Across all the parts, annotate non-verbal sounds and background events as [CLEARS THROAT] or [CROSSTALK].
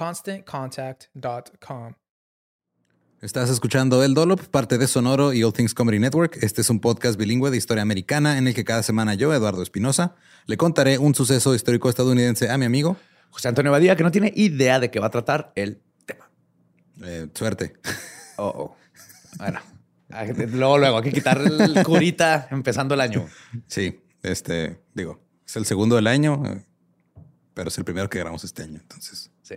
ConstantContact.com. Estás escuchando El Dolop, parte de Sonoro y All Things Comedy Network. Este es un podcast bilingüe de historia americana en el que cada semana yo, Eduardo Espinosa, le contaré un suceso histórico estadounidense a mi amigo José Antonio Badía, que no tiene idea de qué va a tratar el tema. Eh, suerte. Oh, oh. Bueno, luego, luego, hay que quitar el curita empezando el año. Sí, este, digo, es el segundo del año, eh, pero es el primero que grabamos este año. Entonces, sí.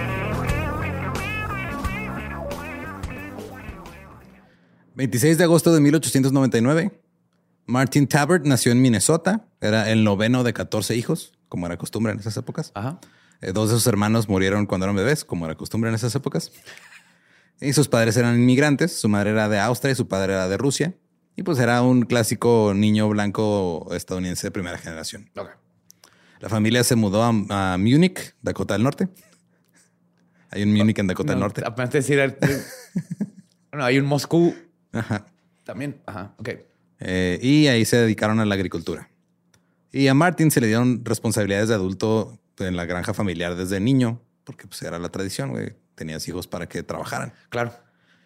26 de agosto de 1899, Martin Tabbert nació en Minnesota. Era el noveno de 14 hijos, como era costumbre en esas épocas. Ajá. Eh, dos de sus hermanos murieron cuando eran bebés, como era costumbre en esas épocas. Y sus padres eran inmigrantes. Su madre era de Austria y su padre era de Rusia. Y pues era un clásico niño blanco estadounidense de primera generación. Okay. La familia se mudó a, a, Múnich, Dakota del Norte. Hay un Múnich en Dakota no, del Norte. Apenas decir, [LAUGHS] bueno, hay un Moscú Ajá. También, ajá, ok. Eh, y ahí se dedicaron a la agricultura. Y a Martin se le dieron responsabilidades de adulto en la granja familiar desde niño, porque pues era la tradición, güey. Tenías hijos para que trabajaran. Claro.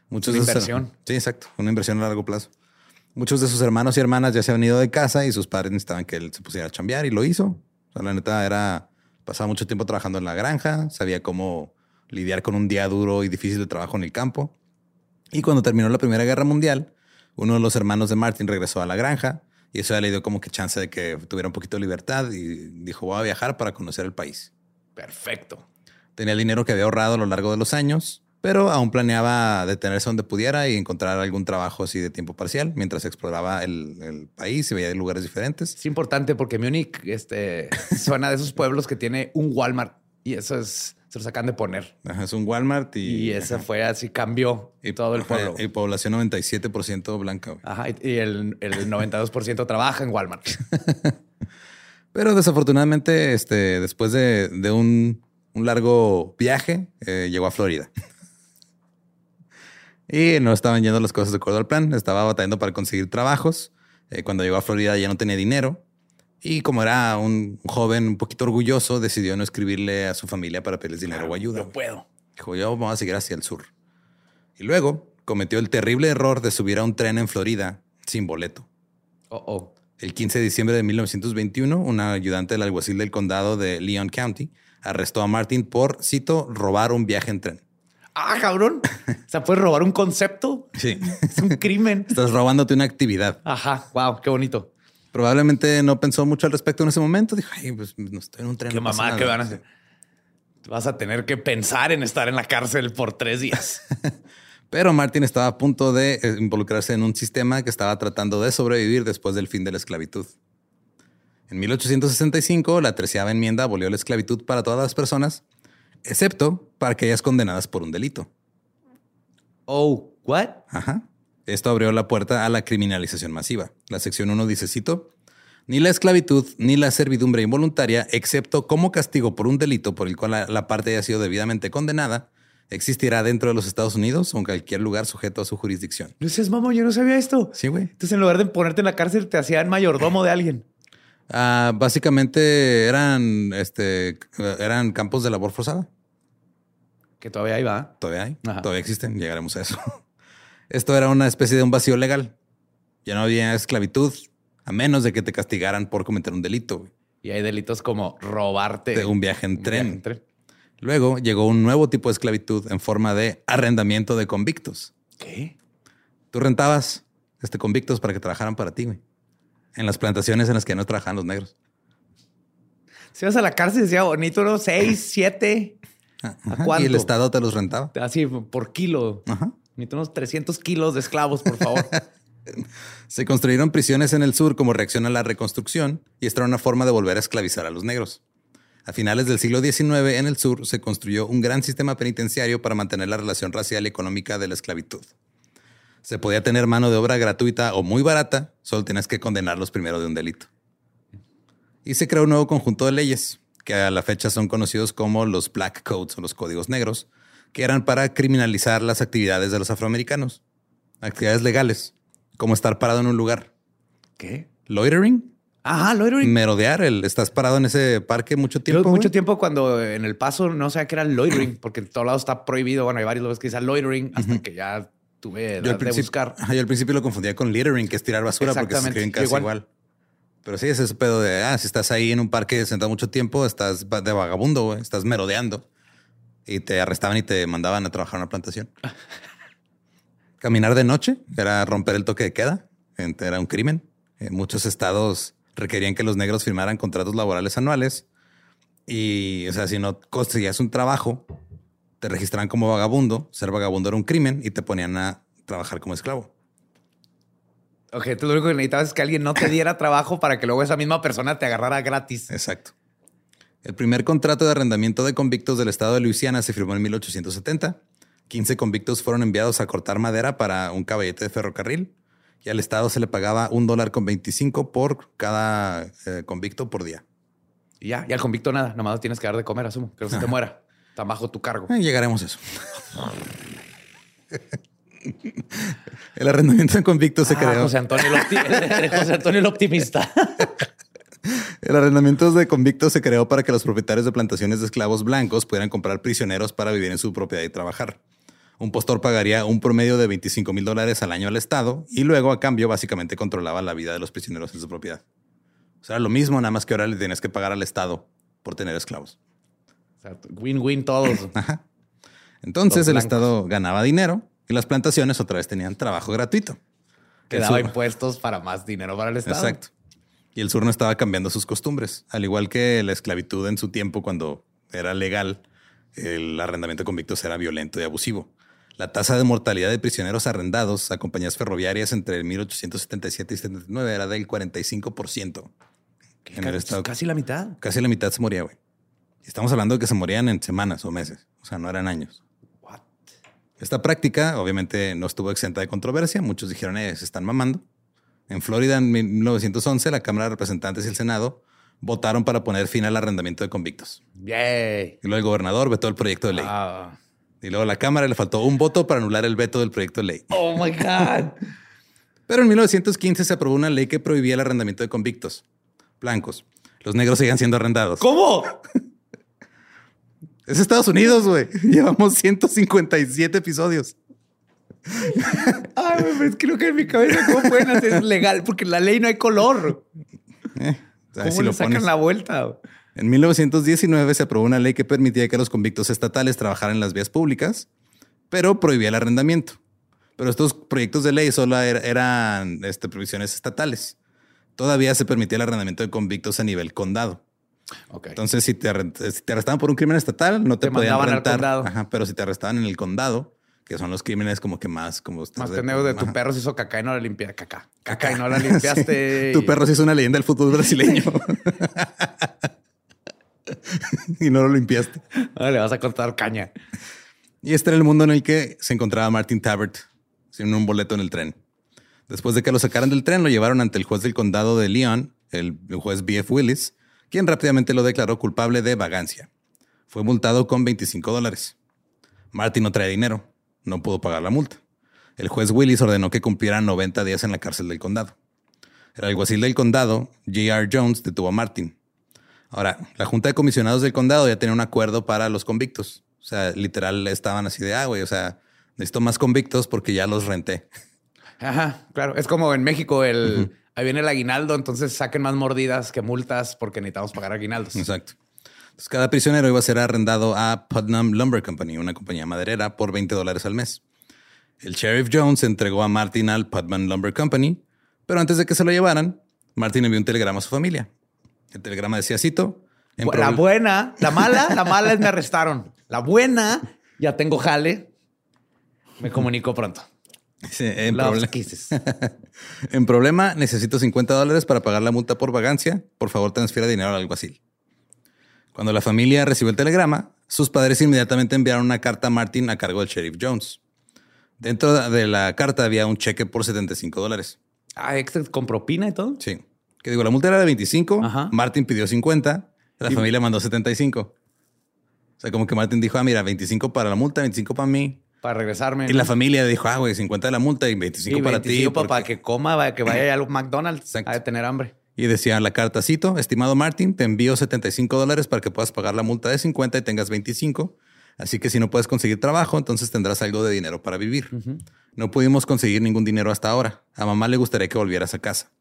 Muchos una inversión. sí, exacto. Una inversión a largo plazo. Muchos de sus hermanos y hermanas ya se habían ido de casa y sus padres necesitaban que él se pusiera a chambear y lo hizo. O sea, la neta era, pasaba mucho tiempo trabajando en la granja, sabía cómo lidiar con un día duro y difícil de trabajo en el campo. Y cuando terminó la Primera Guerra Mundial, uno de los hermanos de Martin regresó a la granja y eso ya le dio como que chance de que tuviera un poquito de libertad y dijo, voy a viajar para conocer el país. Perfecto. Tenía el dinero que había ahorrado a lo largo de los años, pero aún planeaba detenerse donde pudiera y encontrar algún trabajo así de tiempo parcial mientras exploraba el, el país y veía lugares diferentes. Es importante porque Múnich este, [LAUGHS] suena de esos pueblos que tiene un Walmart y eso es, se los acaban de poner. Ajá, es un Walmart y, Y ese fue así, cambió y todo el pueblo. Y población 97% blanca. güey. Ajá, y y el, el 92% [LAUGHS] trabaja en Walmart. [LAUGHS] Pero desafortunadamente, este, después de, de un, un largo viaje, eh, llegó a Florida. [LAUGHS] y no estaban yendo las cosas de acuerdo al plan. Estaba batallando para conseguir trabajos. Eh, cuando llegó a Florida ya no tenía dinero. Y como era un joven un poquito orgulloso, decidió no escribirle a su familia para pedirles dinero o ayuda. No puedo. Dijo, yo vamos a seguir hacia el sur. Y luego cometió el terrible error de subir a un tren en Florida sin boleto. Oh, oh. El 15 de diciembre de 1921, un ayudante del alguacil del condado de Leon County arrestó a Martin por, cito, robar un viaje en tren. Ah, cabrón. [LAUGHS] O sea, puedes robar un concepto. Sí. [LAUGHS] Es un crimen. Estás robándote una actividad. Ajá. Wow, qué bonito. Probablemente no pensó mucho al respecto en ese momento. Dijo, ay, pues no estoy en un tren. Qué no mamá, nada". qué van a hacer. Vas a tener que pensar en estar en la cárcel por tres días. [LAUGHS] Pero Martin estaba a punto de eh, involucrarse en un sistema que estaba tratando de sobrevivir después del fin de la esclavitud. En 1865, la treceava enmienda abolió la esclavitud para todas las personas, excepto para aquellas condenadas por un delito. Oh, what? Ajá. Esto abrió la puerta a la criminalización masiva. La sección 1 dice, cito, ni la esclavitud ni la servidumbre involuntaria, excepto como castigo por un delito por el cual la, la parte haya sido debidamente condenada, existirá dentro de los Estados Unidos o en cualquier lugar sujeto a su jurisdicción. No seas mamón, yo no sabía esto. Sí, güey. Entonces, en lugar de ponerte en la cárcel, te hacían mayordomo de alguien. Ah, básicamente eran, este, eran campos de labor forzada. Que todavía ahí va. Todavía hay, Ajá. todavía existen, llegaremos a eso. Esto era una especie de un vacío legal. Ya no había esclavitud, a menos de que te castigaran por cometer un delito. güey. Y hay delitos como robarte De un viaje en un tren. viaje en tren. Luego llegó un nuevo tipo de esclavitud en forma de arrendamiento de convictos. ¿Qué? Tú rentabas este, convictos para que trabajaran para ti, güey. En las plantaciones en las que no trabajaban los negros. Si vas a la cárcel, decía bonito, ¿no? Seis, siete. ¿A Ajá, cuánto? Y el Estado te los rentaba. Así por kilo. Ajá. Necesito unos 300 kilos de esclavos, por favor. [LAUGHS] Se construyeron prisiones en el sur como reacción a la reconstrucción y esta era una forma de volver a esclavizar a los negros. A finales del siglo XIX en el sur se construyó un gran sistema penitenciario para mantener la relación racial y económica de la esclavitud. Se podía tener mano de obra gratuita o muy barata, solo tenías que condenarlos primero de un delito. Y se creó un nuevo conjunto de leyes, que a la fecha son conocidos como los Black Codes o los Códigos Negros, que eran para criminalizar las actividades de los afroamericanos. Actividades legales, como estar parado en un lugar. ¿Qué? Loitering, Ajá, loitering. merodear, el estás parado en ese parque mucho Yo tiempo. mucho güey. tiempo cuando en el paso no sabía que era loitering, [CLEARS THROAT] porque en todos lados está prohibido. Bueno, hay varios lugares que dicen loitering hasta que ya tuve Yo al, de buscar. Yo al principio lo confundía con littering, que es tirar basura porque se escriben casi igual. igual. Pero sí, es ese pedo de, ah, si estás ahí en un parque sentado mucho tiempo, estás de vagabundo, estás merodeando. Y te arrestaban y te mandaban a trabajar en una plantación. Caminar de noche era romper el toque de queda, era un crimen. En muchos estados requerían que los negros firmaran contratos laborales anuales. Y, o sea, si no conseguías un trabajo, te registraban como vagabundo. Ser vagabundo era un crimen y te ponían a trabajar como esclavo. Ok, tú lo único que necesitabas es que alguien no te diera trabajo para que luego esa misma persona te agarrara gratis. Exacto. El primer contrato de arrendamiento de convictos del estado de Luisiana se firmó en 1870. 15 convictos fueron enviados a cortar madera para un caballete de ferrocarril y al estado se le pagaba un dólar con 25 por cada eh, convicto por día. Y ya, y al convicto nada, nomás tienes que dar de comer, asumo. Que no se te muera. Está bajo tu cargo. Eh, llegaremos a eso. [LAUGHS] el arrendamiento de convictos se Ah, creó. José Antonio, el [LAUGHS] José Antonio el optimista. [LAUGHS] El arrendamiento de convictos se creó para que los propietarios de plantaciones de esclavos blancos pudieran comprar prisioneros para vivir en su propiedad y trabajar. Un postor pagaría un promedio de 25 mil dólares al año al Estado y luego a cambio básicamente controlaba la vida de los prisioneros en su propiedad. O sea, lo mismo, nada más que ahora le tienes que pagar al Estado por tener esclavos. Win-win todos. [LAUGHS] Entonces Los el. Estado ganaba dinero y las plantaciones otra vez tenían trabajo gratuito. Que daba impuestos para más dinero para el Estado. Exacto. Y el sur no estaba cambiando sus costumbres, al igual que la esclavitud en su tiempo cuando era legal, el arrendamiento de convictos era violento y abusivo. La tasa de mortalidad de prisioneros arrendados a compañías ferroviarias entre 1877 y 79 era del 45%. Que En el estado. Casi la mitad. Casi la mitad se moría, güey. Estamos hablando de que se morían en semanas o meses, o sea, no eran años. What? Esta práctica obviamente no estuvo exenta de controversia. Muchos dijeron, eh, se están mamando. En Florida, en 1911, la Cámara de Representantes y el Senado votaron para poner fin al arrendamiento de convictos. Yay. Y luego el gobernador vetó el proyecto de ley. Ah. Y luego a la Cámara le faltó un voto para anular el veto del proyecto de ley. Oh my God. [LAUGHS] Pero en 1915 se aprobó una ley que prohibía el arrendamiento de convictos. blancos. Los negros seguían siendo arrendados. ¿Cómo? [LAUGHS] Es Estados Unidos, güey. [LAUGHS] Llevamos 157 episodios. Ay, güey, es que en mi cabeza, ¿cómo pueden hacer es legal? Porque en la ley no hay color. Eh, ¿Cómo así le lo sacan pones. la vuelta? En 1919 se aprobó una ley que permitía que los convictos estatales trabajaran en las vías públicas, pero prohibía el arrendamiento. Pero estos proyectos de ley solo er- eran este, provisiones estatales. Todavía se permitía el arrendamiento de convictos a nivel condado. Ok. Entonces, si te, si te arrestaban por un crimen estatal, no te, Te podían. Ajá, pero si te arrestaban en el condado, que son los crímenes como que más como Más pendejos de tu perro se hizo caca y no la limpiaste. Caca. Caca y no la limpiaste. [LAUGHS] Tu y- perro sí es una leyenda del fútbol brasileño. [LAUGHS] y no lo limpiaste. Ah, le vas a cortar caña. Y este era el mundo en el que se encontraba Martin Tabbert sin un boleto en el tren. Después de que lo sacaran del tren, lo llevaron ante el juez del condado de Leon, el juez B.F. Willis, quien rápidamente lo declaró culpable de vagancia. Fue multado con 25 dólares. Martin no traía dinero, no pudo pagar la multa. El juez Willis ordenó que cumpliera 90 días en la cárcel del condado. El alguacil del condado, J.R. Jones, detuvo a Martin. Ahora, la Junta de Comisionados del Condado ya tenía un acuerdo para los convictos. O sea, literal estaban así de, ah, güey, o sea, necesito más convictos porque ya los renté. Ajá, claro. Es como en México el... Ahí viene el aguinaldo, entonces saquen más mordidas que multas porque necesitamos pagar aguinaldos. Exacto. Entonces, cada prisionero iba a ser arrendado a Putnam Lumber Company, una compañía maderera, por 20 dólares al mes. El sheriff Jones entregó a Martin al Putnam Lumber Company, pero antes de que se lo llevaran, Martin envió un telegrama a su familia. El telegrama decía, cito, en la buena, la mala, la mala es me arrestaron. La buena, ya tengo jale. Me comunico pronto. Sí, en, Love proble- kisses. [LAUGHS] en problema, necesito 50 dólares para pagar la multa por vagancia. Por favor, transfiera dinero al alguacil. Cuando la familia recibió el telegrama, sus padres inmediatamente enviaron una carta a Martin a cargo del sheriff Jones. Dentro de la carta había un cheque por 75 dólares. Ah, extra con propina y todo. Sí. Que digo, la multa era de 25, Ajá. Martin pidió 50, la familia mandó 75. O sea, como que Martin dijo, ah, mira, 25 para la multa, 25 para mí. Para regresarme. Y la familia dijo, ah, güey, 50 de la multa y 25 y para ti. 25 para porque- que coma, para que vaya a los McDonald's. Exacto. De tener hambre. Y decía la carta, cito, estimado Martin, te envío 75 dólares para que puedas pagar la multa de 50 y tengas 25. Así que si no puedes conseguir trabajo, entonces tendrás algo de dinero para vivir. No pudimos conseguir ningún dinero hasta ahora. A mamá le gustaría que volvieras a casa.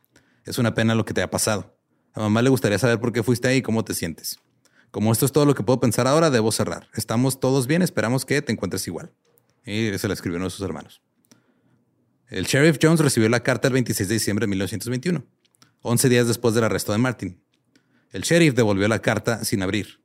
Es una pena lo que te ha pasado. A mamá le gustaría saber por qué fuiste ahí y cómo te sientes. Como esto es todo lo que puedo pensar ahora, debo cerrar. Estamos todos bien, esperamos que te encuentres igual. Y se la escribió uno de sus hermanos. El sheriff Jones recibió la carta el 26 de diciembre de 1921. 11 días después del arresto de Martin. El sheriff devolvió la carta sin abrir.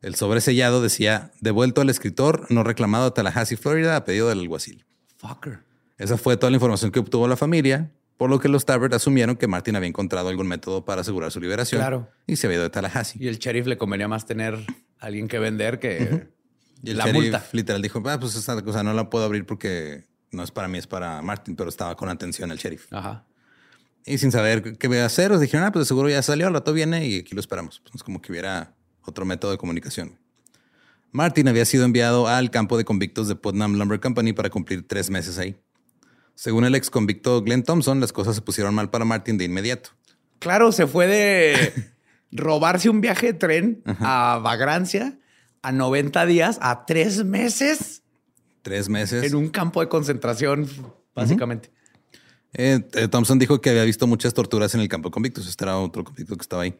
El sobresellado decía, devuelto al escritor, no reclamado a Tallahassee, Florida, a pedido del alguacil. Fucker. Esa fue toda la información que obtuvo la familia, por lo que los Tabbert asumieron que Martin había encontrado algún método para asegurar su liberación Claro. y se había ido de Tallahassee. Y el sheriff le convenía más tener a alguien que vender que Y el la sheriff multa. literal dijo, ah, pues esta cosa no la puedo abrir porque no es para mí, es para Martin, pero estaba con atención el sheriff. Ajá. Y sin saber qué voy a hacer, os dijeron, ah, pues seguro ya salió, al rato viene y aquí lo esperamos. Pues es como que hubiera otro método de comunicación. Martin había sido enviado al campo de convictos de Putnam Lumber Company para cumplir tres meses ahí. Según el ex convicto Glenn Thompson, las cosas se pusieron mal para Martin de inmediato. Claro, se fue de robarse un viaje de tren a Vagrancia a 90 días, a tres meses Tres meses. en un campo de concentración, básicamente. Eh, Thompson dijo que había visto muchas torturas en el campo de convictos. Este era otro convicto que estaba ahí.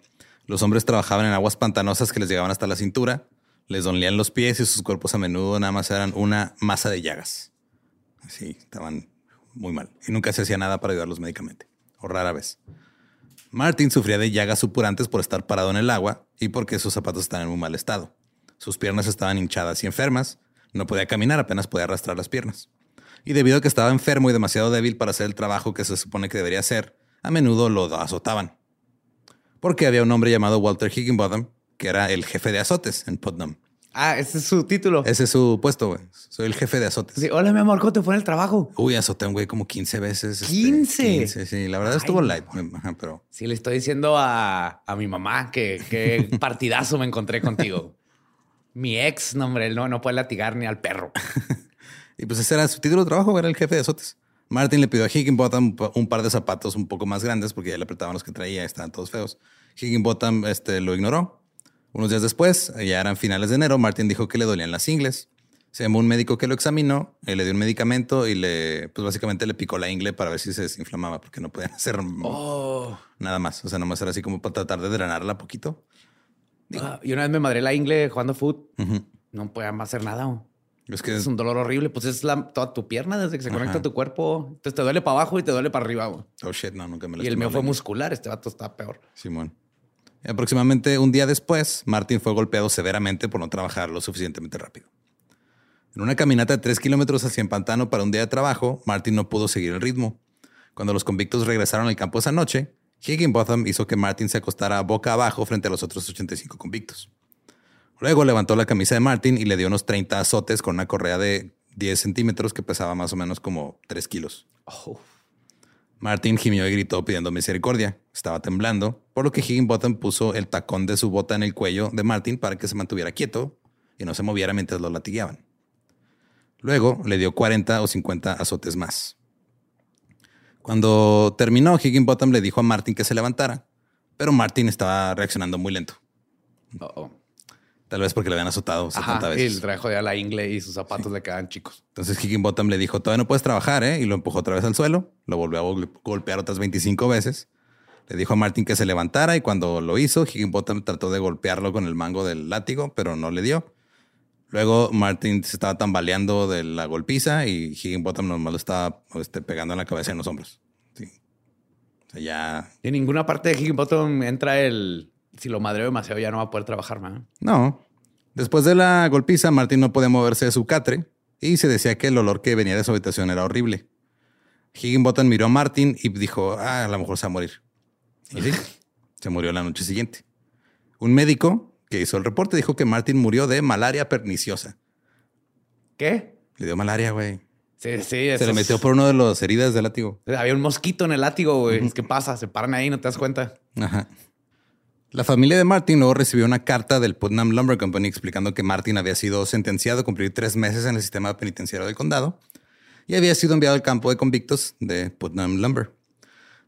Los hombres trabajaban en aguas pantanosas que les llegaban hasta la cintura, les dolían los pies y sus cuerpos a menudo nada más eran una masa de llagas. Sí, estaban muy mal. Y nunca se hacía nada para ayudarlos médicamente, o rara vez. Martin sufría de llagas supurantes por estar parado en el agua y porque sus zapatos estaban en muy mal estado. Sus piernas estaban hinchadas y enfermas. No podía caminar, apenas podía arrastrar las piernas. Y debido a que estaba enfermo y demasiado débil para hacer el trabajo que se supone que debería hacer, a menudo lo azotaban. Porque había un hombre llamado Walter Higginbottom, que era el jefe de azotes en Putnam. Ah, ese es su título. Ese es su puesto, güey. Soy el jefe de azotes. Sí, Hola, mi amor, ¿cómo te fue en el trabajo? Uy, azoté un güey como 15 veces. este, 15. 15, sí. La verdad estuvo light, ajá, pero Sí, le estoy diciendo a, a mi mamá que qué [LAUGHS] partidazo me encontré contigo. Mi ex, no, hombre, él no, no puede latigar ni al perro. [LAUGHS] Y pues ese era su título de trabajo, era el jefe de azotes. Martin le pidió a Higginbottom un par de zapatos un poco más grandes porque ya le apretaban los que traía, estaban todos feos. Higginbottom este, lo ignoró. Unos días después, ya eran finales de enero, Martin dijo que le dolían las ingles. Se llamó un médico que lo examinó, eh, le dio un medicamento y le, pues básicamente le picó la ingle para ver si se desinflamaba, porque no podían [LAUGHS] hacer Oh. nada más. O sea, nomás era así como para tratar de drenarla poquito. Ah, y una vez me madré la ingle jugando foot. No podía más hacer nada. Es que Es un dolor horrible. Pues es la, toda tu pierna desde que se conecta a tu cuerpo. Entonces te duele para abajo y te duele para arriba. Oh shit, no, nunca me lo Y el mío fue muscular. Este vato está peor. Simón. Aproximadamente un día después, Martin fue golpeado severamente por no trabajar lo suficientemente rápido. En una caminata de tres kilómetros hacia el pantano para un día de trabajo, Martin no pudo seguir el ritmo. Cuando los convictos regresaron al campo esa noche, Higginbotham hizo que Martin se acostara boca abajo frente a los otros 85 convictos. Luego levantó la camisa de Martin y le dio unos 30 azotes con una correa de 10 centímetros que pesaba más o menos como 3 kilos. Oh. Martin gimió y gritó pidiendo misericordia. Estaba temblando, por lo que Higginbottom puso el tacón de su bota en el cuello de Martin para que se mantuviera quieto y no se moviera mientras lo latigueaban. Luego le dio 40 o 50 azotes más. Cuando terminó, Higginbottom le dijo a Martin que se levantara, pero Martin estaba reaccionando muy lento. Oh, oh. Tal vez porque le habían azotado 70 Ajá, y veces. el traje jodía la ingle y sus zapatos le quedaban chicos. Entonces Higginbottom le dijo, todavía no puedes trabajar, ¿eh? Y lo empujó otra vez al suelo. Lo volvió a gol- golpear otras 25 veces. Le dijo a Martin que se levantara y cuando lo hizo, Higginbottom trató de golpearlo con el mango del látigo, pero no le dio. Luego Martin se estaba tambaleando de la golpiza y Higginbottom nomás lo estaba este, pegando en la cabeza y en los hombros. Sí. O sea, ya... Y en ninguna parte de Higginbottom entra el... Si lo madreo demasiado ya no va a poder trabajar, man. No. Después de la golpiza, Martin no podía moverse de su catre y se decía que el olor que venía de su habitación era horrible. Higginbottom miró a Martin y dijo, ah, a lo mejor se va a morir. Y sí, [LAUGHS] se murió la noche siguiente. Un médico que hizo el reporte dijo que Martin murió de malaria perniciosa. ¿Qué? Le dio malaria, güey. Sí, sí. Se le metió por uno de las heridas del látigo. Había un mosquito en el látigo, güey. ¿Qué pasa? Se paran ahí no te das cuenta. Ajá. La familia de Martin luego recibió una carta del Putnam Lumber Company explicando que Martin había sido sentenciado a cumplir tres meses en el sistema penitenciario del condado y había sido enviado al campo de convictos de Putnam Lumber.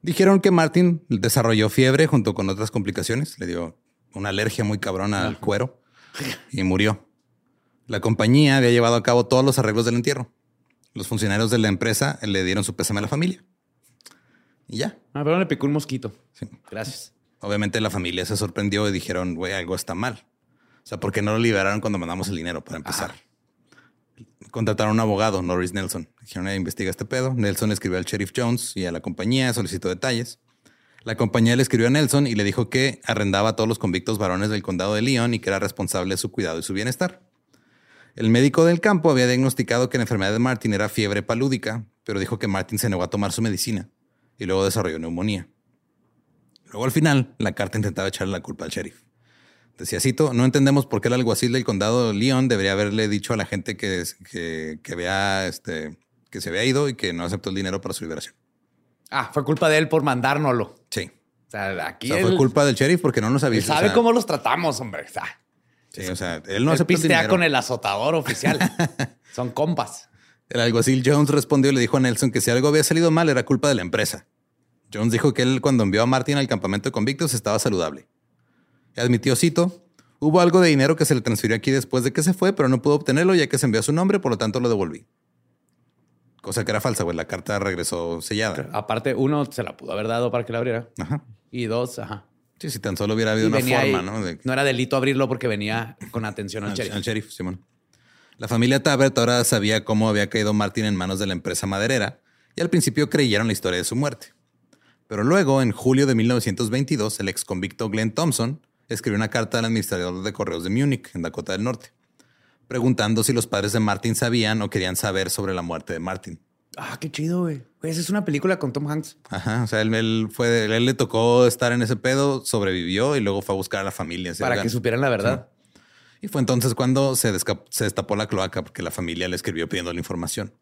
Dijeron que Martin desarrolló fiebre junto con otras complicaciones, le dio una alergia muy cabrona al cuero y murió. La compañía había llevado a cabo todos los arreglos del entierro. Los funcionarios de la empresa le dieron su pésame a la familia. Y ya. Ah, pero le picó un mosquito. Sí. Gracias. Obviamente la familia se sorprendió y dijeron, güey, algo está mal. O sea, ¿por qué no lo liberaron cuando mandamos el dinero para empezar? Contrataron a un abogado, Norris Nelson. Dijeron, "Eh, investiga este pedo. Nelson escribió al sheriff Jones y a la compañía, solicitó detalles. La compañía le escribió a Nelson y le dijo que arrendaba a todos los convictos varones del condado de Leon y que era responsable de su cuidado y su bienestar. El médico del campo había diagnosticado que la enfermedad de Martin era fiebre palúdica, pero dijo que Martin se negó a tomar su medicina y luego desarrolló neumonía. Luego al final, la carta intentaba echarle la culpa al sheriff. Decía, cito, no entendemos por qué el alguacil del condado de Leon debería haberle dicho a la gente que, que, este, que se había ido y que no aceptó el dinero para su liberación. Ah, fue culpa de él por mandárnoslo. Sí. O sea, aquí O sea, él, fue culpa del sheriff porque no nos avisó. sabe o sea, cómo los tratamos, hombre. O sea, Sí, o sea, él no él aceptó el dinero. con el azotador oficial. [LAUGHS] Son compas. El alguacil Jones respondió y le dijo a Nelson que si algo había salido mal era culpa de la empresa. Jones dijo que él cuando envió a Martin al campamento de convictos estaba saludable. Admitió, cito, hubo algo de dinero que se le transfirió aquí después de que se fue, pero no pudo obtenerlo ya que se envió a su nombre, por lo tanto lo devolví. Cosa que era falsa, güey. La carta regresó sellada. Aparte, uno se la pudo haber dado para que la abriera. Ajá. Y dos, ajá. Sí, si tan solo hubiera habido Y una forma, ahí- ¿no? De- No era delito abrirlo porque venía con atención al al, sheriff. al sheriff, Simón. La familia Tabert ahora sabía cómo había caído Martin en manos de la empresa maderera y al principio creyeron la historia de su muerte. Pero luego, en julio de 1922, el ex convicto Glenn Thompson escribió una carta al administrador de correos de Múnich, en Dakota del Norte, preguntando si los padres de Martin sabían o querían saber sobre la muerte de Martin. Ah, qué chido, güey. Esa es una película con Tom Hanks. Ajá, o sea, él, él fue, él le tocó estar en ese pedo, sobrevivió y luego fue a buscar a la familia. ¿sí? para que supieran la verdad. Y fue entonces cuando se, se destapó la cloaca porque la familia le escribió pidiendo la información.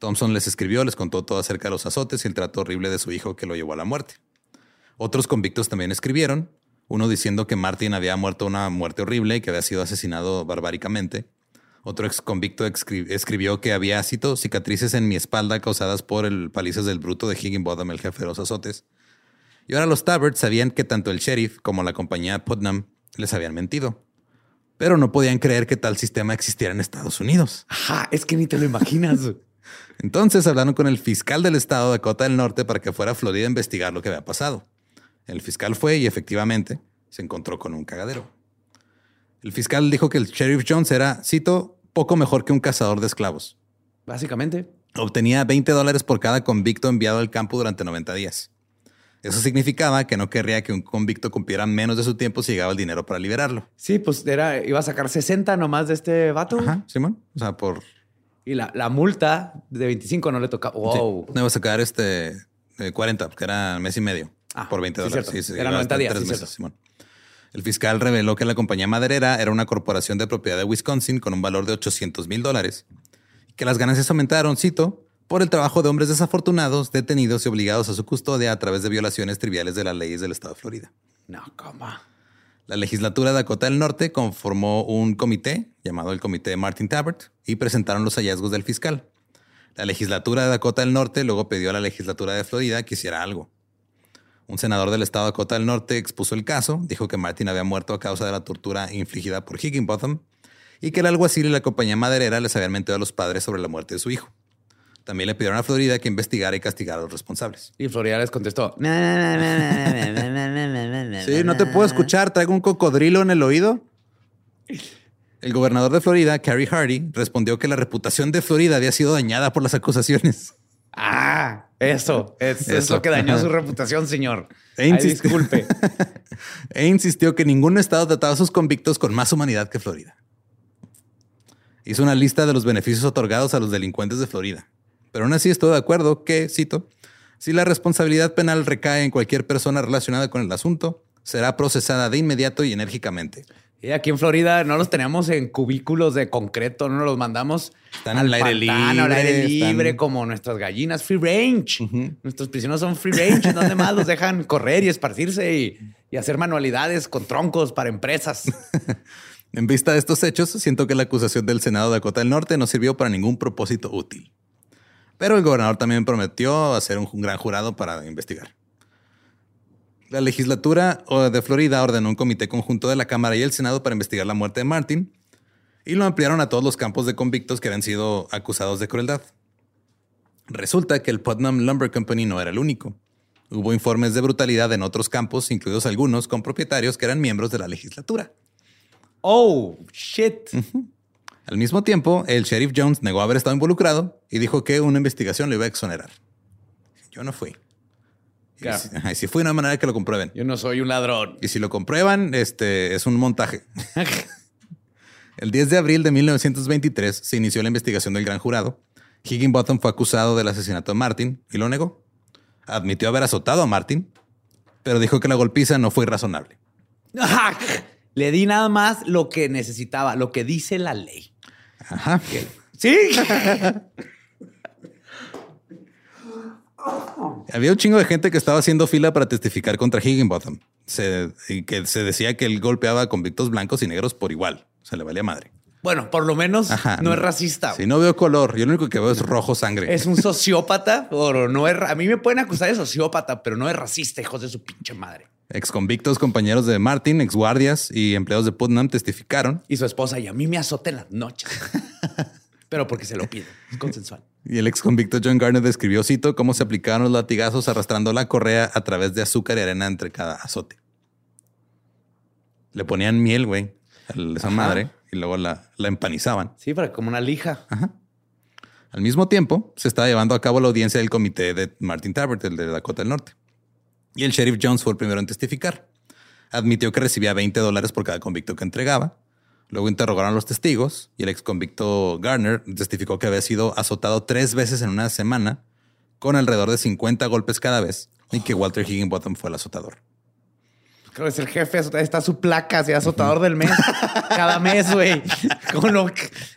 Thompson les escribió, les contó todo acerca de los azotes y el trato horrible de su hijo que lo llevó a la muerte. Otros convictos también escribieron, uno diciendo que Martin había muerto una muerte horrible y que había sido asesinado barbáricamente. Otro ex convicto escri- escribió que había, cito, cicatrices en mi espalda causadas por el palizas del bruto de Higginbottom, el jefe de los azotes. Y ahora los Tabbert sabían que tanto el sheriff como la compañía Putnam les habían mentido. Pero no podían creer que tal sistema existiera en Estados Unidos. Ajá, es que ni te lo imaginas. [LAUGHS] Entonces hablaron con el fiscal del estado de Dakota del Norte para que fuera a Florida a investigar lo que había pasado. El fiscal fue y efectivamente se encontró con un cagadero. El fiscal dijo que el sheriff Jones era, cito, poco mejor que un cazador de esclavos. Básicamente. Obtenía 20 dólares por cada convicto enviado al campo durante 90 días. Eso significaba que no querría que un convicto cumpliera menos de su tiempo si llegaba el dinero para liberarlo. Sí, pues era, iba a sacar 60 nomás de este vato. Ajá, Simón. O sea, por. Y la, la multa de 25 no le tocaba. Wow. Sí, no iba a sacar este eh, 40, que era mes y medio Ah, por 20 sí, dólares. cierto. Sí, sí, Era iba a 90 estar días, tres meses. Simón. El fiscal reveló que la compañía maderera era una corporación de propiedad de Wisconsin con un valor de 800 mil dólares y que las ganancias aumentaron, cito, por el trabajo de hombres desafortunados, detenidos y obligados a su custodia a través de violaciones triviales de las leyes del estado de Florida. No, ¿cómo? La legislatura de Dakota del Norte conformó un comité llamado el Comité Martin Tabbert y presentaron los hallazgos del fiscal. La legislatura de Dakota del Norte luego pidió a la legislatura de Florida que hiciera algo. Un senador del estado de Dakota del Norte expuso el caso, dijo que Martin había muerto a causa de la tortura infligida por Higginbotham y que el alguacil y la compañía maderera les habían mentido a los padres sobre la muerte de su hijo. También le pidieron a Florida que investigara y castigara a los responsables. Y Florida les contestó. Sí, no te puedo escuchar. Traigo un cocodrilo en el oído. El gobernador de Florida, Carrie Hardy, respondió que la reputación de Florida había sido dañada por las acusaciones. Ah, eso. Es, lo que dañó su reputación, señor. E Ay, disculpe. e insistió que ningún estado trataba a sus convictos con más humanidad que Florida. Hizo una lista de los beneficios otorgados a los delincuentes de Florida. Pero aún así estoy de acuerdo que, cito, si la responsabilidad penal recae en cualquier persona relacionada con el asunto, será procesada de inmediato y enérgicamente. Y aquí en Florida no los tenemos en cubículos de concreto, no los mandamos Están al aire pantano, al libre, aire están- libre, como nuestras gallinas free range. Nuestros prisioneros son free range, donde más los dejan correr y esparcirse y, y hacer manualidades con troncos para empresas. [LAUGHS] En vista de estos hechos, siento que la acusación del Senado de Dakota del Norte no sirvió para ningún propósito útil. Pero el gobernador también prometió hacer un gran jurado para investigar. La legislatura de Florida ordenó un comité conjunto de la Cámara y el Senado para investigar la muerte de Martin y lo ampliaron a todos los campos de convictos que habían sido acusados de crueldad. Resulta que el Putnam Lumber Company no era el único. Hubo informes de brutalidad en otros campos, incluidos algunos con propietarios que eran miembros de la legislatura. Oh, shit. Al mismo tiempo, el sheriff Jones negó haber estado involucrado y dijo que una investigación lo iba a exonerar. Yo no fui. Y si, ajá, y si fue una manera que lo comprueben. Yo no soy un ladrón. Y si lo comprueban, este es un montaje. [LAUGHS] el 10 de abril de 1923 se inició la investigación del gran jurado. Higginbotham fue acusado del asesinato de Martin y lo negó. Admitió haber azotado a Martin, pero dijo que la golpiza no fue irrazonable. [LAUGHS] Le di nada más lo que necesitaba, lo que dice la ley. Ajá. Sí. Había un chingo de gente que estaba haciendo fila para testificar contra Higginbotham. Se, y que se decía que él golpeaba a convictos blancos y negros por igual. Se le valía madre. Bueno, por lo menos Ajá. no es racista. Si no veo color, yo lo único que veo es rojo sangre. Es un sociópata, o no es. A mí me pueden acusar de sociópata, pero no es racista, hijos de su pinche madre. Ex convictos, compañeros de Martin, ex guardias y empleados de Putnam testificaron. Y su esposa, y a mí me azota en las noches. [LAUGHS] pero porque se lo pide. Es consensual. Y el ex convicto John Garner describió, cito, cómo se aplicaban los latigazos arrastrando la correa a través de azúcar y arena entre cada azote. Le ponían miel, güey, a esa Ajá. madre y luego la, la empanizaban. Sí, para como una lija. Al mismo tiempo, se estaba llevando a cabo la audiencia del comité de Martin Tabbert, el de Dakota del Norte. Y el sheriff Jones fue el primero en testificar. Admitió que recibía 20 dólares por cada convicto que entregaba. Luego interrogaron a los testigos y el ex convicto Garner testificó que había sido azotado tres veces en una semana con alrededor de 50 golpes cada vez y que Walter Higginbotham fue el azotador. Creo que es el jefe, está su placa, así, azotador del mes. [LAUGHS] Cada mes, güey.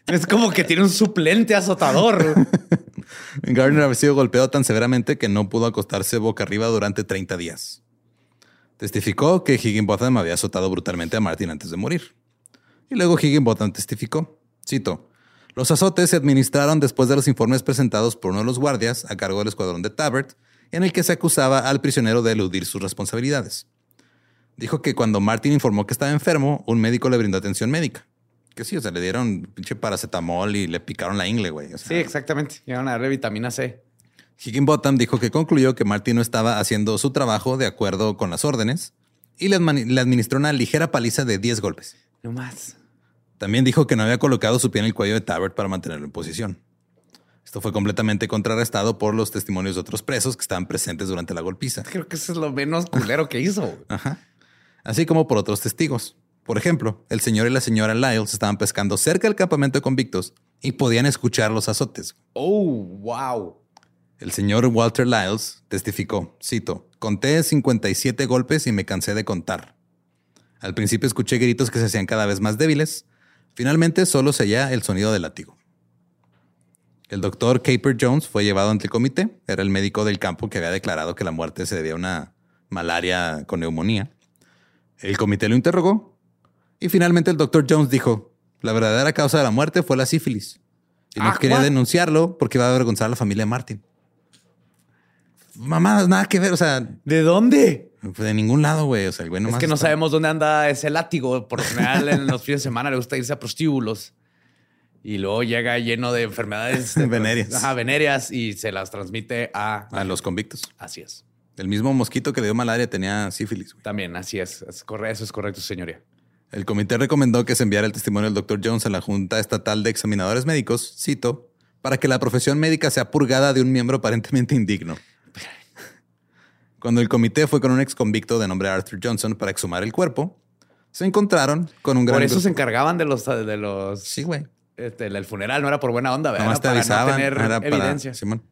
Es como que tiene un suplente azotador. Gardner había sido golpeado tan severamente que no pudo acostarse boca arriba durante 30 días. Testificó que Higginbotham había azotado brutalmente a Martin antes de morir. Y luego Higginbotham testificó, cito, los azotes se administraron después de los informes presentados por uno de los guardias a cargo del escuadrón de Tabbert en el que se acusaba al prisionero de eludir sus responsabilidades. Dijo que cuando Martin informó que estaba enfermo, un médico le brindó atención médica. Que sí, o sea, le dieron pinche paracetamol y le picaron la ingle, güey. O sea, Sí, exactamente. Llegaron a darle vitamina C. Higginbottom dijo que concluyó que Martin no estaba haciendo su trabajo de acuerdo con las órdenes y le, le administró una ligera paliza de 10 golpes. No más. También dijo que no había colocado su pie en el cuello de Tabbert para mantenerlo en posición. Esto fue completamente contrarrestado por los testimonios de otros presos que estaban presentes durante la golpiza. Creo que eso es lo menos culero que hizo. Ajá. Así como por otros testigos. Por ejemplo, el señor y la señora Lyles estaban pescando cerca del campamento de convictos y podían escuchar los azotes. Oh, wow. El señor Walter Lyles testificó, cito, conté 57 golpes y me cansé de contar. Al principio escuché gritos que se hacían cada vez más débiles. Finalmente solo se oía el sonido del látigo. El doctor Caper Jones fue llevado ante el comité. Era el médico del campo que había declarado que la muerte se debía a una malaria con neumonía. El comité lo interrogó y finalmente el doctor Jones dijo, la verdadera causa de la muerte fue la sífilis. Y no Ah, quería what? denunciarlo porque iba a avergonzar a la familia de Martin. Mamá, nada que ver, o sea, ¿De dónde? de ningún lado, güey. O sea, el güey Es nomás que no está- sabemos dónde anda ese látigo. Por lo general, en los fines de semana le gusta irse a prostíbulos. Y luego llega lleno de enfermedades [LAUGHS] de- Venéreas. Ajá, venéreas y se las transmite a. a los convictos. Así es. El mismo mosquito que le dio malaria tenía sífilis. güey. También, así es. es eso es correcto, señoría. El comité recomendó que se enviara el testimonio del doctor Jones a la Junta Estatal de Examinadores Médicos, cito, para que la profesión médica sea purgada de un miembro aparentemente indigno. [LAUGHS] Cuando el comité fue con un ex convicto de nombre Arthur Johnson para exhumar el cuerpo, se encontraron con un gran Por eso se encargaban de los. De los Sí, güey. este, el funeral no era por buena onda, ¿verdad? Nomás te avisaban. No tener era para- evidencia. Simón.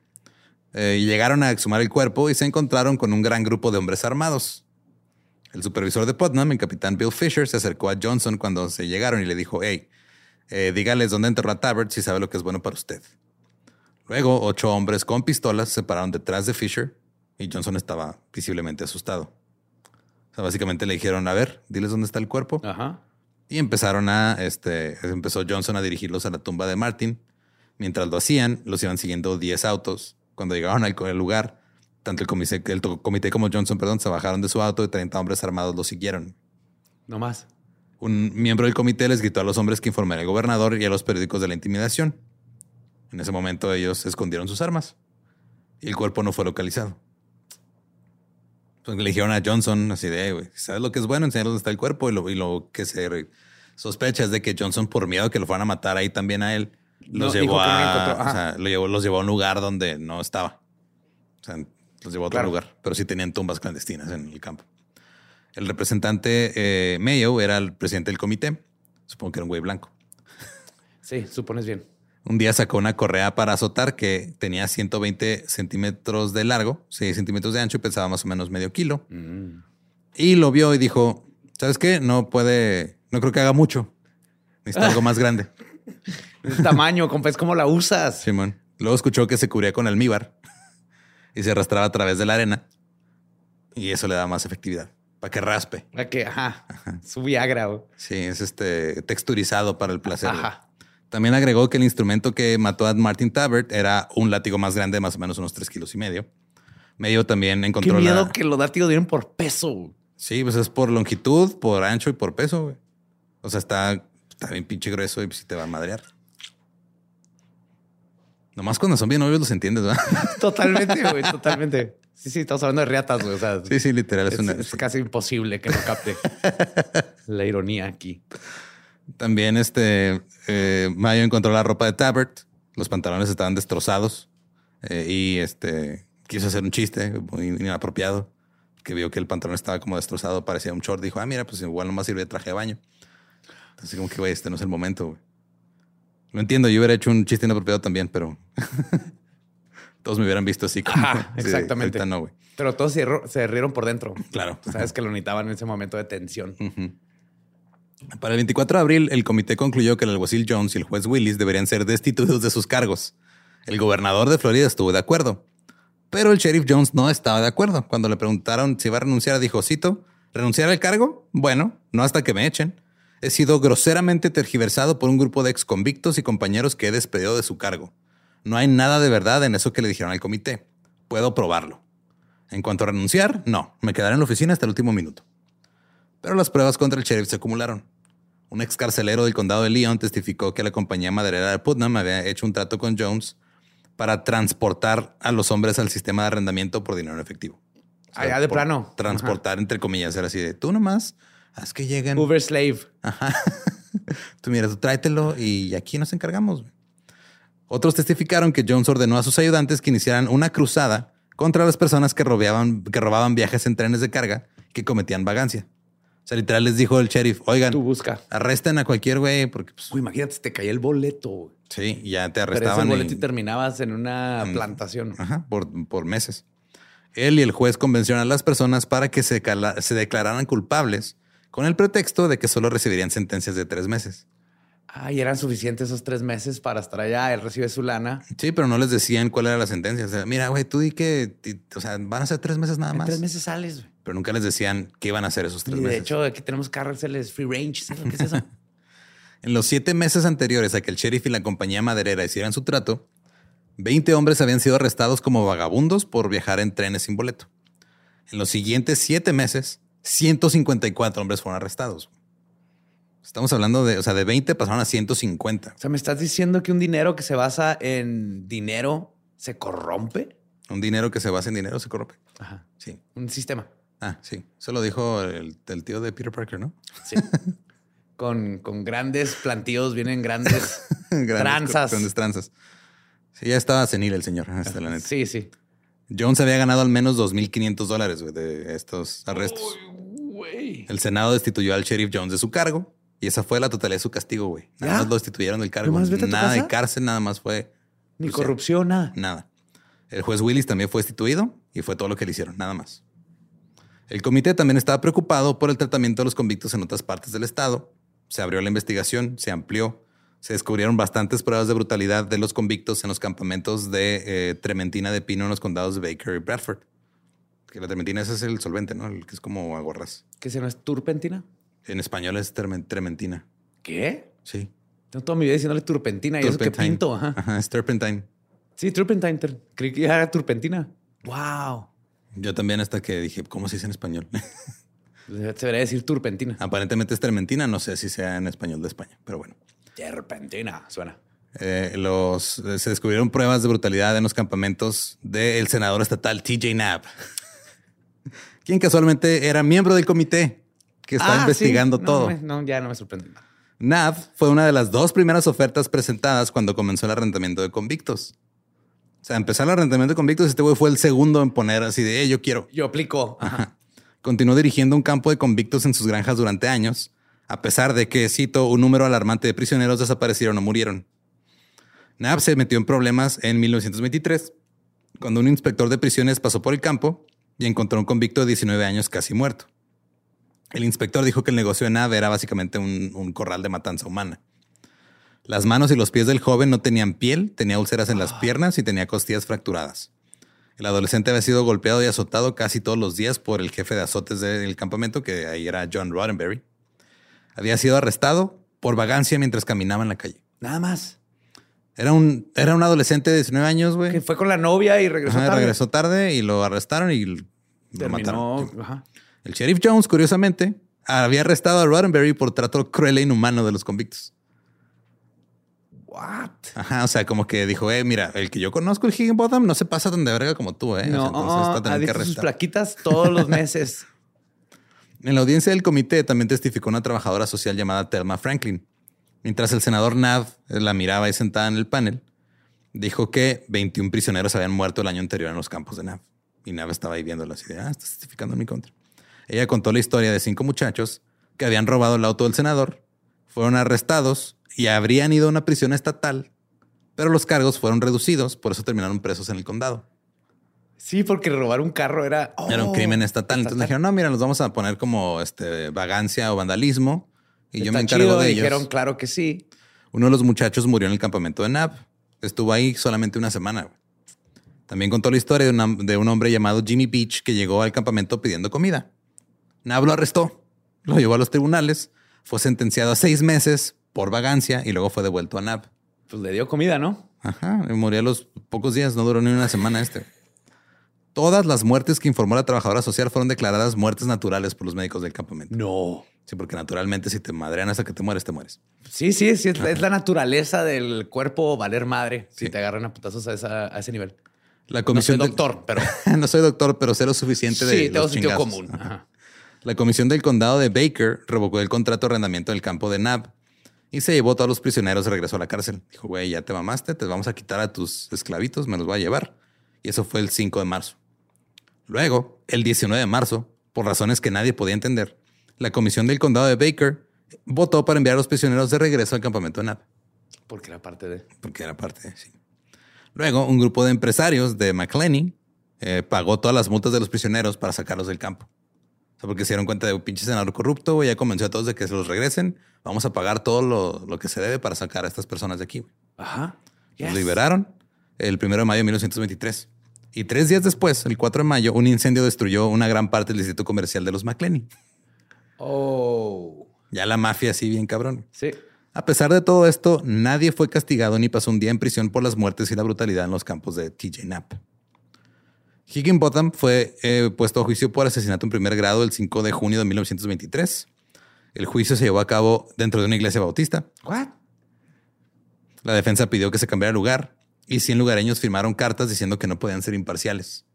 Eh, y llegaron a exhumar el cuerpo y se encontraron con un gran grupo de hombres armados. El supervisor de Putnam, el capitán Bill Fisher, se acercó a Johnson cuando se llegaron y le dijo, hey, eh, dígales dónde enterró a Tabbert si sabe lo que es bueno para usted. Luego, ocho hombres con pistolas se pararon detrás de Fisher y Johnson estaba visiblemente asustado. O sea, básicamente le dijeron, a ver, diles dónde está el cuerpo. Ajá. Y empezaron a, este, empezó Johnson a dirigirlos a la tumba de Martin. Mientras lo hacían, los iban siguiendo 10 autos. Cuando llegaron al lugar, tanto el comité, el to- comité como Johnson, perdón, se bajaron de su auto y 30 hombres armados los siguieron. No más. Un miembro del comité les gritó a los hombres que informaran al gobernador y a los periódicos de la intimidación. En ese momento ellos escondieron sus armas y el cuerpo no fue localizado. Pues le dijeron a Johnson así de, "Eh, güey, ¿sabes lo que es bueno? Enseñar dónde está el cuerpo y lo, y lo que se sospecha es de que Johnson, por miedo que lo fueran a matar ahí también a él, los llevó no lo a, o Ajá. sea, lo llevó- los llevó a un lugar donde no estaba. O sea, los llevó a otro Claro. lugar, pero sí tenían tumbas clandestinas en el campo. El representante eh, Mayo era el presidente del comité. Supongo que era un güey blanco. [LAUGHS] Sí, supones bien. Un día sacó una correa para azotar que tenía 120 centímetros de largo, 6 centímetros de ancho y pesaba más o menos medio kilo. Mm. Y lo vio y dijo, ¿sabes qué? No puede, no creo que haga mucho. Necesito [LAUGHS] algo más grande. El tamaño, compa, es como la usas. Simón. Luego escuchó que se cubría con almíbar [LAUGHS] y se arrastraba a través de la arena. Y eso le da más efectividad. Para que raspe. La que, ajá, su Viagra. güey. Sí, es este texturizado para el placer. Ajá. También agregó que el instrumento que mató a Martin Tabbert era un látigo más grande, más o menos unos tres kilos y medio. Medio también Qué encontró miedo la- que los látigos dieron por peso. Sí, pues es por longitud, por ancho y por peso, güey. O sea, está, está bien pinche grueso y pues sí te va a madrear. Nomás cuando son bien obvios los entiendes, ¿verdad? [LAUGHS] Totalmente, güey, [LAUGHS] totalmente. Sí, sí, estamos hablando de riatas, güey. O sea, Sí, sí, literal. Es es, una, es casi imposible que no capte [LAUGHS] la ironía aquí. También este eh, Mayo encontró la ropa de Tabbert. Los pantalones estaban destrozados eh, y este quiso hacer un chiste muy inapropiado que vio que el pantalón estaba como destrozado, parecía un short. Dijo, ah, mira, pues igual nomás sirve de traje de baño. Entonces, como que, güey, este no es el momento, güey. Lo entiendo, yo hubiera hecho un chiste inapropiado también, pero [LAUGHS] todos me hubieran visto así como. Ajá, Sí, exactamente. no, güey. Pero todos se, ro- se rieron por dentro. Claro. Sabes que lo necesitaban en ese momento de tensión. Para el 24 de abril, el comité concluyó que el alguacil Jones y el juez Willis deberían ser destituidos de sus cargos. El gobernador de Florida estuvo de acuerdo, pero el sheriff Jones no estaba de acuerdo. Cuando le preguntaron si iba a renunciar, dijo, cito, ¿renunciar al cargo? Bueno, no hasta que me echen. He sido groseramente tergiversado por un grupo de ex convictos y compañeros que he despedido de su cargo. No hay nada de verdad en eso que le dijeron al comité. Puedo probarlo. En cuanto a renunciar, no, me quedaré en la oficina hasta el último minuto. Pero las pruebas contra el sheriff se acumularon. Un ex carcelero del condado de Leon testificó que la compañía maderera de Putnam había hecho un trato con Jones para transportar a los hombres al sistema de arrendamiento por dinero en efectivo. O sea, Allá de por plano. Transportar, entre comillas, era así de tú nomás, haz que lleguen. Uber slave. Ajá. [LAUGHS] Tú mira, tú tráetelo y aquí nos encargamos. Otros testificaron que Jones ordenó a sus ayudantes que iniciaran una cruzada contra las personas que robaban, que robaban viajes en trenes de carga que cometían vagancia. O sea, literal les dijo el sheriff, oigan, Tú busca. arresten a cualquier güey porque pues, Uy, imagínate, te caía el boleto. güey. sí, ya te Pero ese arrestaban boleto y y- terminabas en una plantación. Ajá, por, por meses. Él y el juez convencieron a las personas para que se, cala- se declararan culpables con el pretexto de que solo recibirían sentencias de tres meses. Ay, eran suficientes esos tres meses para estar allá. Él recibe su lana. Sí, pero no les decían cuál era la sentencia. O sea, mira, güey, tú di que, o sea, van a ser tres meses nada En más. tres meses sales. güey. Pero nunca les decían qué iban a hacer esos tres Y de meses. hecho, aquí tenemos cárceles free range. ¿Sabes ¿Qué es eso? [LAUGHS] [LAUGHS] en los siete meses anteriores a que el sheriff y la compañía maderera hicieran su trato, 20 hombres habían sido arrestados como vagabundos por viajar en trenes sin boleto. En los siguientes siete meses, 154 hombres fueron arrestados. Estamos hablando de, o sea, de 20 pasaron a 150. o sea, ¿me estás diciendo que un dinero que se basa en dinero se corrompe? Un dinero que se basa en dinero se corrompe. Ajá. Sí. Un sistema. Ah, sí. Eso lo dijo el, el tío de Peter Parker, ¿no? Sí. [LAUGHS] con, con grandes plantíos vienen grandes [LAUGHS] Grandes- tranzas. Grandes tranzas. Sí, ya estaba senil el señor, hasta la neta. Sí, sí. Jones había ganado al menos 2.500 dólares de estos arrestos. Güey. El Senado destituyó al sheriff Jones de su cargo y esa fue la totalidad de su castigo, güey. Nada ¿Ya? más lo destituyeron del cargo. ¿Nomás vete a tu Nada de cárcel, nada más fue Ni corrupción, nada. nada. El juez Willis también fue destituido y fue todo lo que le hicieron, nada más. El comité también estaba preocupado por el tratamiento de los convictos en otras partes del estado. Se abrió la investigación, se amplió, se descubrieron bastantes pruebas de brutalidad de los convictos en los campamentos de eh, Trementina de Pino en los condados de Baker y Bradford. Que la trementina ese es el solvente, ¿no? El que es como agorras. ¿Qué se es turpentina? En español es tremen- trementina. ¿Qué? Sí. Tengo toda mi vida diciéndole turpentina y eso que Turpentine. pinto. Ajá. Ajá, es turpentine. Sí, turpentine. Ter- Creí que era turpentina. Wow. Yo también hasta que dije, ¿cómo se dice en español? [LAUGHS] Se debería decir turpentina. Aparentemente es trementina, no sé si sea en español de España, pero bueno. Turpentina. Suena. Eh, los, eh, se descubrieron pruebas de brutalidad en los campamentos del senador estatal TJ Knapp, quien casualmente era miembro del comité que está Ah, sí. investigando No, todo. No, ya no me sorprende. Knapp fue una de las dos primeras ofertas presentadas cuando comenzó el arrendamiento de convictos. O sea, empezó el arrendamiento de convictos y este güey fue el segundo en poner así de, "Eh, yo quiero. Yo aplico. Ajá. Continuó dirigiendo un campo de convictos en sus granjas durante años, a pesar de que, cito, un número alarmante de prisioneros desaparecieron o murieron. Knapp se metió en problemas en 1923, cuando un inspector de prisiones pasó por el campo y encontró un convicto de 19 años casi muerto. El inspector dijo que el negocio de Knapp era básicamente un, un corral de matanza humana. Las manos y los pies del joven no tenían piel, tenía úlceras en las piernas y tenía costillas fracturadas. El adolescente había sido golpeado y azotado casi todos los días por el jefe de azotes del campamento, que ahí era John Roddenberry. Había sido arrestado por vagancia mientras caminaba en la calle. Nada más. Era un, era un adolescente de 19 años, güey. Que fue con la novia y regresó Ajá, tarde. regresó tarde y lo arrestaron y lo Terminó. mataron. Ajá. El sheriff Jones, curiosamente, había arrestado a Roddenberry por trato cruel e inhumano de los convictos. What? Ajá, o sea, como que dijo, eh, mira, el que yo conozco, el Higginbottom, no se pasa tan de verga como tú, eh. O sea, No, entonces oh, te va a tener ha que visto sus plaquitas todos los [LAUGHS] meses. En la audiencia del comité también testificó una trabajadora social llamada Thelma Franklin. Mientras el senador Nav la miraba ahí sentada en el panel, dijo que 21 prisioneros habían muerto el año anterior en los campos de Nav. Y Nav estaba ahí viéndolo así de, ah, estás testificando en mi contra. Ella contó la historia de cinco muchachos que habían robado el auto del senador, fueron arrestados y habrían ido a una prisión estatal, pero los cargos fueron reducidos, por eso terminaron presos en el condado. Sí, porque robar un carro era. Era un oh, crimen estatal. Entonces dijeron, no, mira, los vamos a poner como este vagancia o vandalismo y yo me encargo chido, de ellos. Dijeron, claro que sí. Uno de los muchachos murió en el campamento de Nab. Estuvo ahí solamente una semana. También contó la historia de, una- de un hombre llamado Jimmy Beach que llegó al campamento pidiendo comida. Nab lo arrestó, lo llevó a los tribunales, fue sentenciado a seis meses por vagancia y luego fue devuelto a Nab. Pues le dio comida, ¿no? Ajá, murió a los pocos días, no duró ni una semana este. Todas las muertes que informó la trabajadora social fueron declaradas muertes naturales por los médicos del campamento. No. Sí, porque naturalmente si te madrean hasta que te mueres, te mueres. Sí, sí, sí. Es, es la naturaleza del cuerpo valer madre si te agarran a putazos a, esa- a ese nivel. La No soy comisión doctor, pero [LAUGHS] no soy doctor, pero sé lo suficiente de sí, tengo sentido común. Ajá. La comisión del condado de Baker revocó el contrato de arrendamiento del campo de Nab y se llevó a todos los prisioneros de regreso a la cárcel. Dijo, güey, ya te mamaste, te vamos a quitar a tus esclavitos, me los voy a llevar. Y eso fue el 5 de marzo. Luego, el 19 de marzo, por razones que nadie podía entender, la comisión del condado de Baker votó para enviar a los prisioneros de regreso al campamento de Nab, Porque era parte de. porque era parte de sí. Luego, un grupo de empresarios de McLean eh, pagó todas las multas de los prisioneros para sacarlos del campo. O sea, porque se dieron cuenta de un pinche senador corrupto, güey, ya convenció a todos de que se los regresen. Vamos a pagar todo lo, lo que se debe para sacar a estas personas de aquí. güey. Ajá. Los liberaron el 1 de mayo de 1923. Y tres días después, el 4 de mayo, un incendio destruyó una gran parte del distrito comercial de los McLean. Oh. Ya la mafia así bien cabrón. Sí. A pesar de todo esto, nadie fue castigado ni pasó un día en prisión por las muertes y la brutalidad en los campos de TJ Knapp. Higginbotham fue eh, puesto a juicio por asesinato en primer grado el 5 de junio de 1923. El juicio se llevó a cabo dentro de una iglesia bautista. What? La defensa pidió que se cambiara el lugar y 100 lugareños firmaron cartas diciendo que no podían ser imparciales.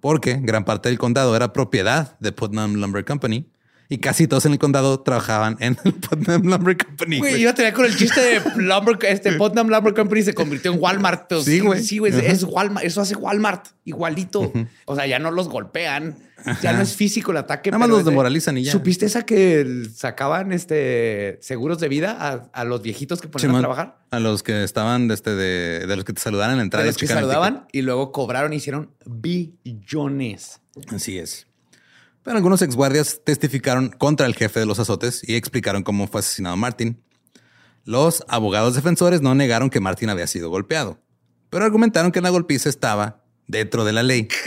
Porque gran parte del condado era propiedad de Putnam Lumber Company y casi todos en el condado trabajaban en el Putnam Lumber Company. Güey, iba a tener con el chiste de Lumber, este [LAUGHS] Putnam Lumber Company se convirtió en Walmart. Sí, güey. Sí, güey. Es Walmart. Eso hace Walmart. Igualito. O sea, ya no los golpean. Ya no es físico el ataque. Nada más los demoralizan y ya. ¿Supiste esa que sacaban este seguros de vida a, a los viejitos que ponían a trabajar? A los que estaban de, este, de, de los que te saludaban en la entrada. De los que saludaban y luego cobraron y hicieron billones. Así es. Pero algunos exguardias testificaron contra el jefe de los azotes y explicaron cómo fue asesinado Martin. Los abogados defensores no negaron que Martin había sido golpeado, pero argumentaron que la golpiza estaba dentro de la ley. [LAUGHS]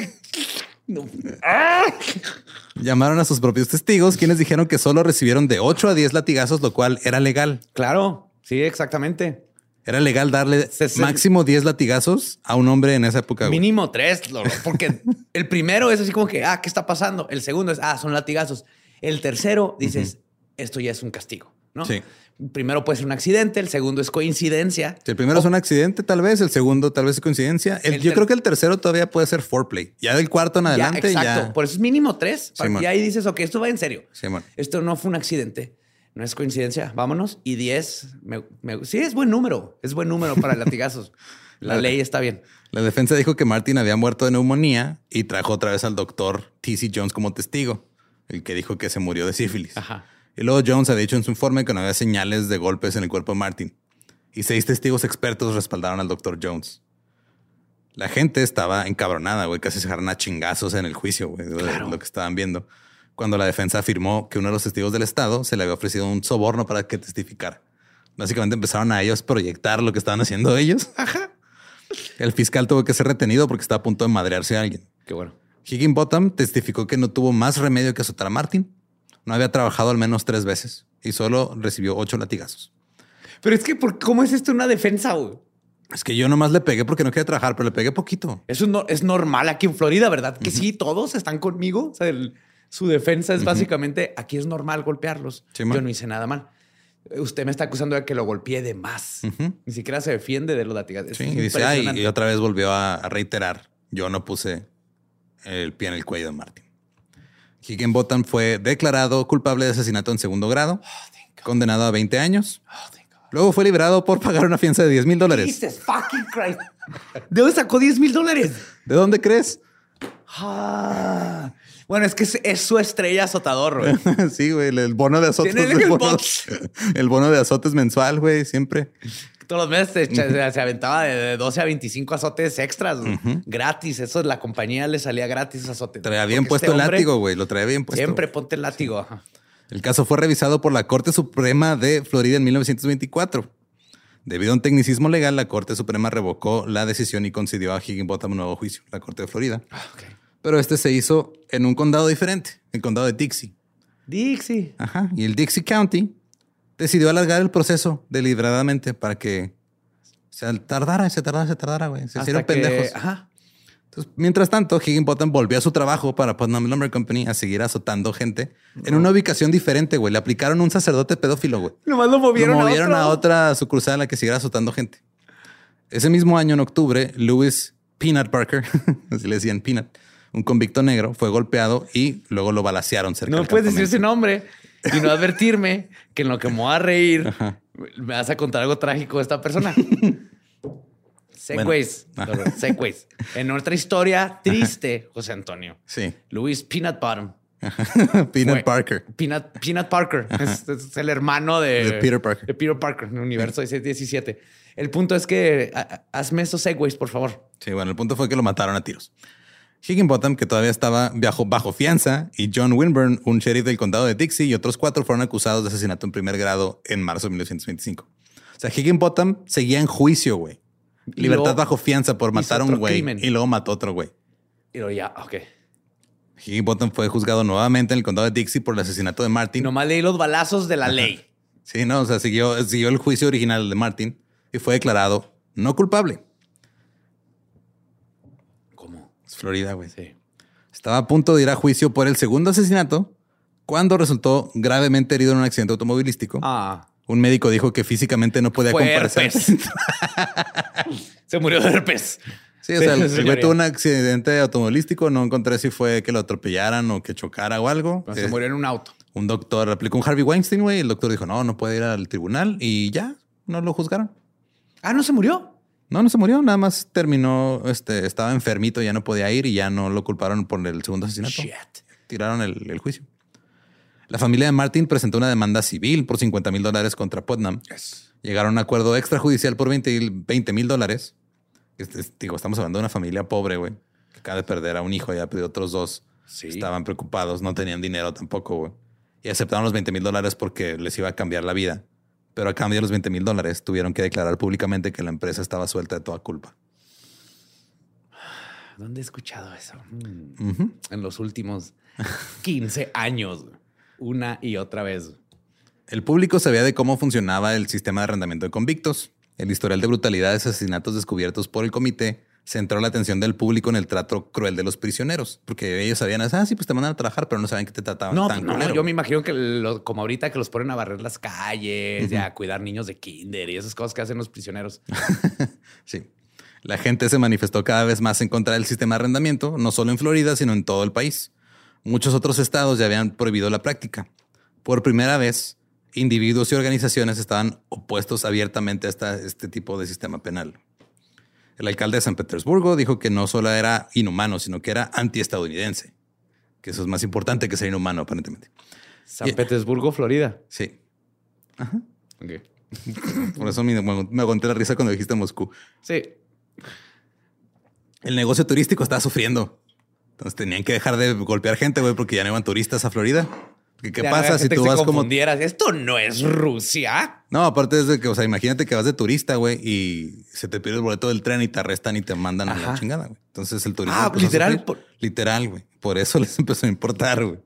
Llamaron a sus propios testigos, quienes dijeron que solo recibieron de 8 a 10 latigazos, lo cual era legal. Claro, sí, exactamente. Era legal darle máximo 10 latigazos a un hombre en esa época. güey. Mínimo tres, lo- porque [LAUGHS] el primero es así como que, ah, ¿qué está pasando? El segundo es, ah, son latigazos. El tercero dices, esto ya es un castigo, ¿no? Sí. Primero puede ser un accidente, el segundo es coincidencia. Si el primero es un accidente, tal vez. El segundo, tal vez es coincidencia. El- El yo creo que el tercero todavía puede ser foreplay. Ya del cuarto en adelante, ya. exacto. Por eso es mínimo tres. Sí, y ahí dices, ok, esto va en serio. Sí. Esto no fue un accidente. No es coincidencia. Vámonos. Y 10. me- me- sí, es buen número. Es buen número para [LAUGHS] latigazos. La ley está bien. La defensa dijo que Martin había muerto de neumonía y trajo otra vez al doctor T.C. Jones como testigo, el que dijo que se murió de sífilis. Ajá. Y luego Jones había dicho en su informe que no había señales de golpes en el cuerpo de Martin. Y seis testigos expertos respaldaron al doctor Jones. La gente estaba encabronada, güey. Casi se agarran a chingazos en el juicio, güey, de lo que estaban viendo. Cuando la defensa afirmó que uno de los testigos del Estado se le había ofrecido un soborno para que testificara. Básicamente empezaron a ellos proyectar lo que estaban haciendo ellos. Ajá. El fiscal tuvo que ser retenido porque estaba a punto de madrearse a alguien. Qué bueno. Higginbottom testificó que no tuvo más remedio que azotar a Martin. No había trabajado al menos tres veces y solo recibió ocho latigazos. Pero es que, ¿por ¿cómo es esto una defensa? güey? Es que yo nomás le pegué porque no quería trabajar, pero le pegué poquito. Eso no, es normal aquí en Florida, ¿verdad? Que sí, todos están conmigo. O sea, el- su defensa es básicamente, aquí es normal golpearlos. Sí. Yo no hice nada mal. Usted me está acusando de que lo golpeé de más. Ni siquiera se defiende de los latigazos. Sí, y dice, y otra vez volvió a, a reiterar, yo no puse el pie en el cuello de Martin. Higginbottom fue declarado culpable de asesinato en segundo grado, condenado a 20 años. Oh. Luego fue liberado por pagar una fianza de 10 mil dólares. Jesus fucking Christ. ¿De dónde sacó 10 mil dólares? ¿De dónde crees? Ah. Bueno, es que es, es su estrella azotador, güey. [LAUGHS] sí, güey, el, el bono de azotes. [LAUGHS] El, el bono, [LAUGHS] el bono de azotes mensual, güey, siempre. Todos los meses se, aventaba de- de 12 a 25 azotes extras, gratis. Eso la compañía le salía gratis azote. Traía bien Porque puesto este el hombre látigo, güey, lo traía bien puesto. Siempre ponte el látigo. ajá. El caso fue revisado por la Corte Suprema de Florida en 1924. Debido a un tecnicismo legal, la Corte Suprema revocó la decisión y concedió a Higginbottom un nuevo juicio, la Corte de Florida. Pero este se hizo en un condado diferente, el condado de Dixie. Dixie. Ajá. Y el Dixie County decidió alargar el proceso deliberadamente para que se tardara, se tardara, se tardara, güey. Se Hasta hicieron que- pendejos. Ajá. Entonces, mientras tanto, Higginbottom volvió a su trabajo para Putnam Lumber Company a seguir azotando gente en una ubicación diferente, güey. Le aplicaron un sacerdote pedófilo, güey. Nomás lo movieron, Lo movieron a, a, otro. otra sucursal a la que siguiera azotando gente. Ese mismo año, en octubre, Lewis Peanut Parker, [LAUGHS] así le decían Peanut, un convicto negro, fue golpeado y luego lo balacearon cerca No del puedes decir ese nombre y no advertirme que en lo que me voy a reír me vas a contar algo trágico de esta persona. [LAUGHS] Segways. Bueno. Los Segways. En otra historia triste, José Antonio. Sí. Luis Peanut Bottom. [LAUGHS] Peanut Fue- Parker. Peanut, Peanut Parker. Es, es el hermano de, De Peter Parker. De Peter Parker en el universo 17. El punto es que a- hazme esos segways, por favor. Sí, bueno, el punto fue que lo mataron a tiros. Higginbottom, que todavía estaba bajo, bajo fianza, y John Winburn, un sheriff del condado de Dixie, y otros cuatro fueron acusados de asesinato en primer grado en marzo de 1925. O sea, Higginbottom seguía en juicio, güey. Libertad bajo fianza por matar a un güey y luego mató a otro güey. Y luego ya, ok. Higginbottom fue juzgado nuevamente en el condado de Dixie por el asesinato de Martin. Nomás leí los balazos de la ley. Sí, no, o sea, siguió, siguió el juicio original de Martin y fue declarado no culpable. ¿Cómo? Es Florida, güey. Sí. Estaba a punto de ir a juicio por el segundo asesinato cuando resultó gravemente herido en un accidente automovilístico. Ah. Un médico dijo que físicamente no podía comparecer. [LAUGHS] Se murió de herpes. Sí, o sea, el- güey tuvo un accidente automovilístico. No encontré si fue que lo atropellaran o que chocara o algo. Se Eh, murió en un auto. Un doctor aplicó un Harvey Weinstein, güey. El doctor dijo, no, no puede ir al tribunal y ya, no lo juzgaron. Ah, no se murió. No, no se murió, nada más terminó, este, estaba enfermito, ya no podía ir y ya no lo culparon por el segundo asesinato. Shit. Tiraron el, el juicio. La familia de Martin presentó una demanda civil por 50 mil dólares contra Putnam. Llegaron a un acuerdo extrajudicial por 20 mil dólares. Este, es- digo, estamos hablando de una familia pobre, güey, que acaba de perder a un hijo y ha perdido otros dos. Sí. Estaban preocupados, no tenían dinero tampoco, güey. Y aceptaron los 20 mil dólares porque les iba a cambiar la vida. Pero a cambio de los 20 mil dólares tuvieron que declarar públicamente que la empresa estaba suelta de toda culpa. ¿Dónde he escuchado eso? Mm. En los últimos [LAUGHS] 15 años. Una y otra vez. El público sabía de cómo funcionaba el sistema de arrendamiento de convictos. El historial de brutalidades y asesinatos descubiertos por el comité centró la atención del público en el trato cruel de los prisioneros, porque ellos sabían, ah, sí, pues te mandan a trabajar, pero no saben que te trataban No, tan no, culero. yo me imagino que lo- como ahorita que los ponen a barrer las calles, ya a cuidar niños de kinder y esas cosas que hacen los prisioneros. [LAUGHS] Sí. La gente se manifestó cada vez más en contra del sistema de arrendamiento, no solo en Florida, sino en todo el país. Muchos otros estados ya habían prohibido la práctica. Por primera vez, individuos y organizaciones estaban opuestos abiertamente a esta- este tipo de sistema penal. El alcalde de San Petersburgo dijo que no solo era inhumano, sino que era antiestadounidense. Que eso es más importante que ser inhumano, aparentemente. San Y- Petersburgo, Florida. Sí. Ok. [LAUGHS] Por eso me, me aguanté la risa cuando dijiste Moscú. Sí. El negocio turístico estaba sufriendo. Entonces tenían que dejar de golpear gente, güey, porque ya no iban turistas a Florida. ¿Qué, qué pasa si tú vas como... Esto no es Rusia. No, aparte es de que, o sea, imagínate que vas de turista, güey, y se te pierde el boleto del tren y te arrestan y te mandan a la chingada, güey. Entonces el turismo... Ah, literal, por- Literal, güey. Por eso [LAUGHS] les empezó a importar, güey.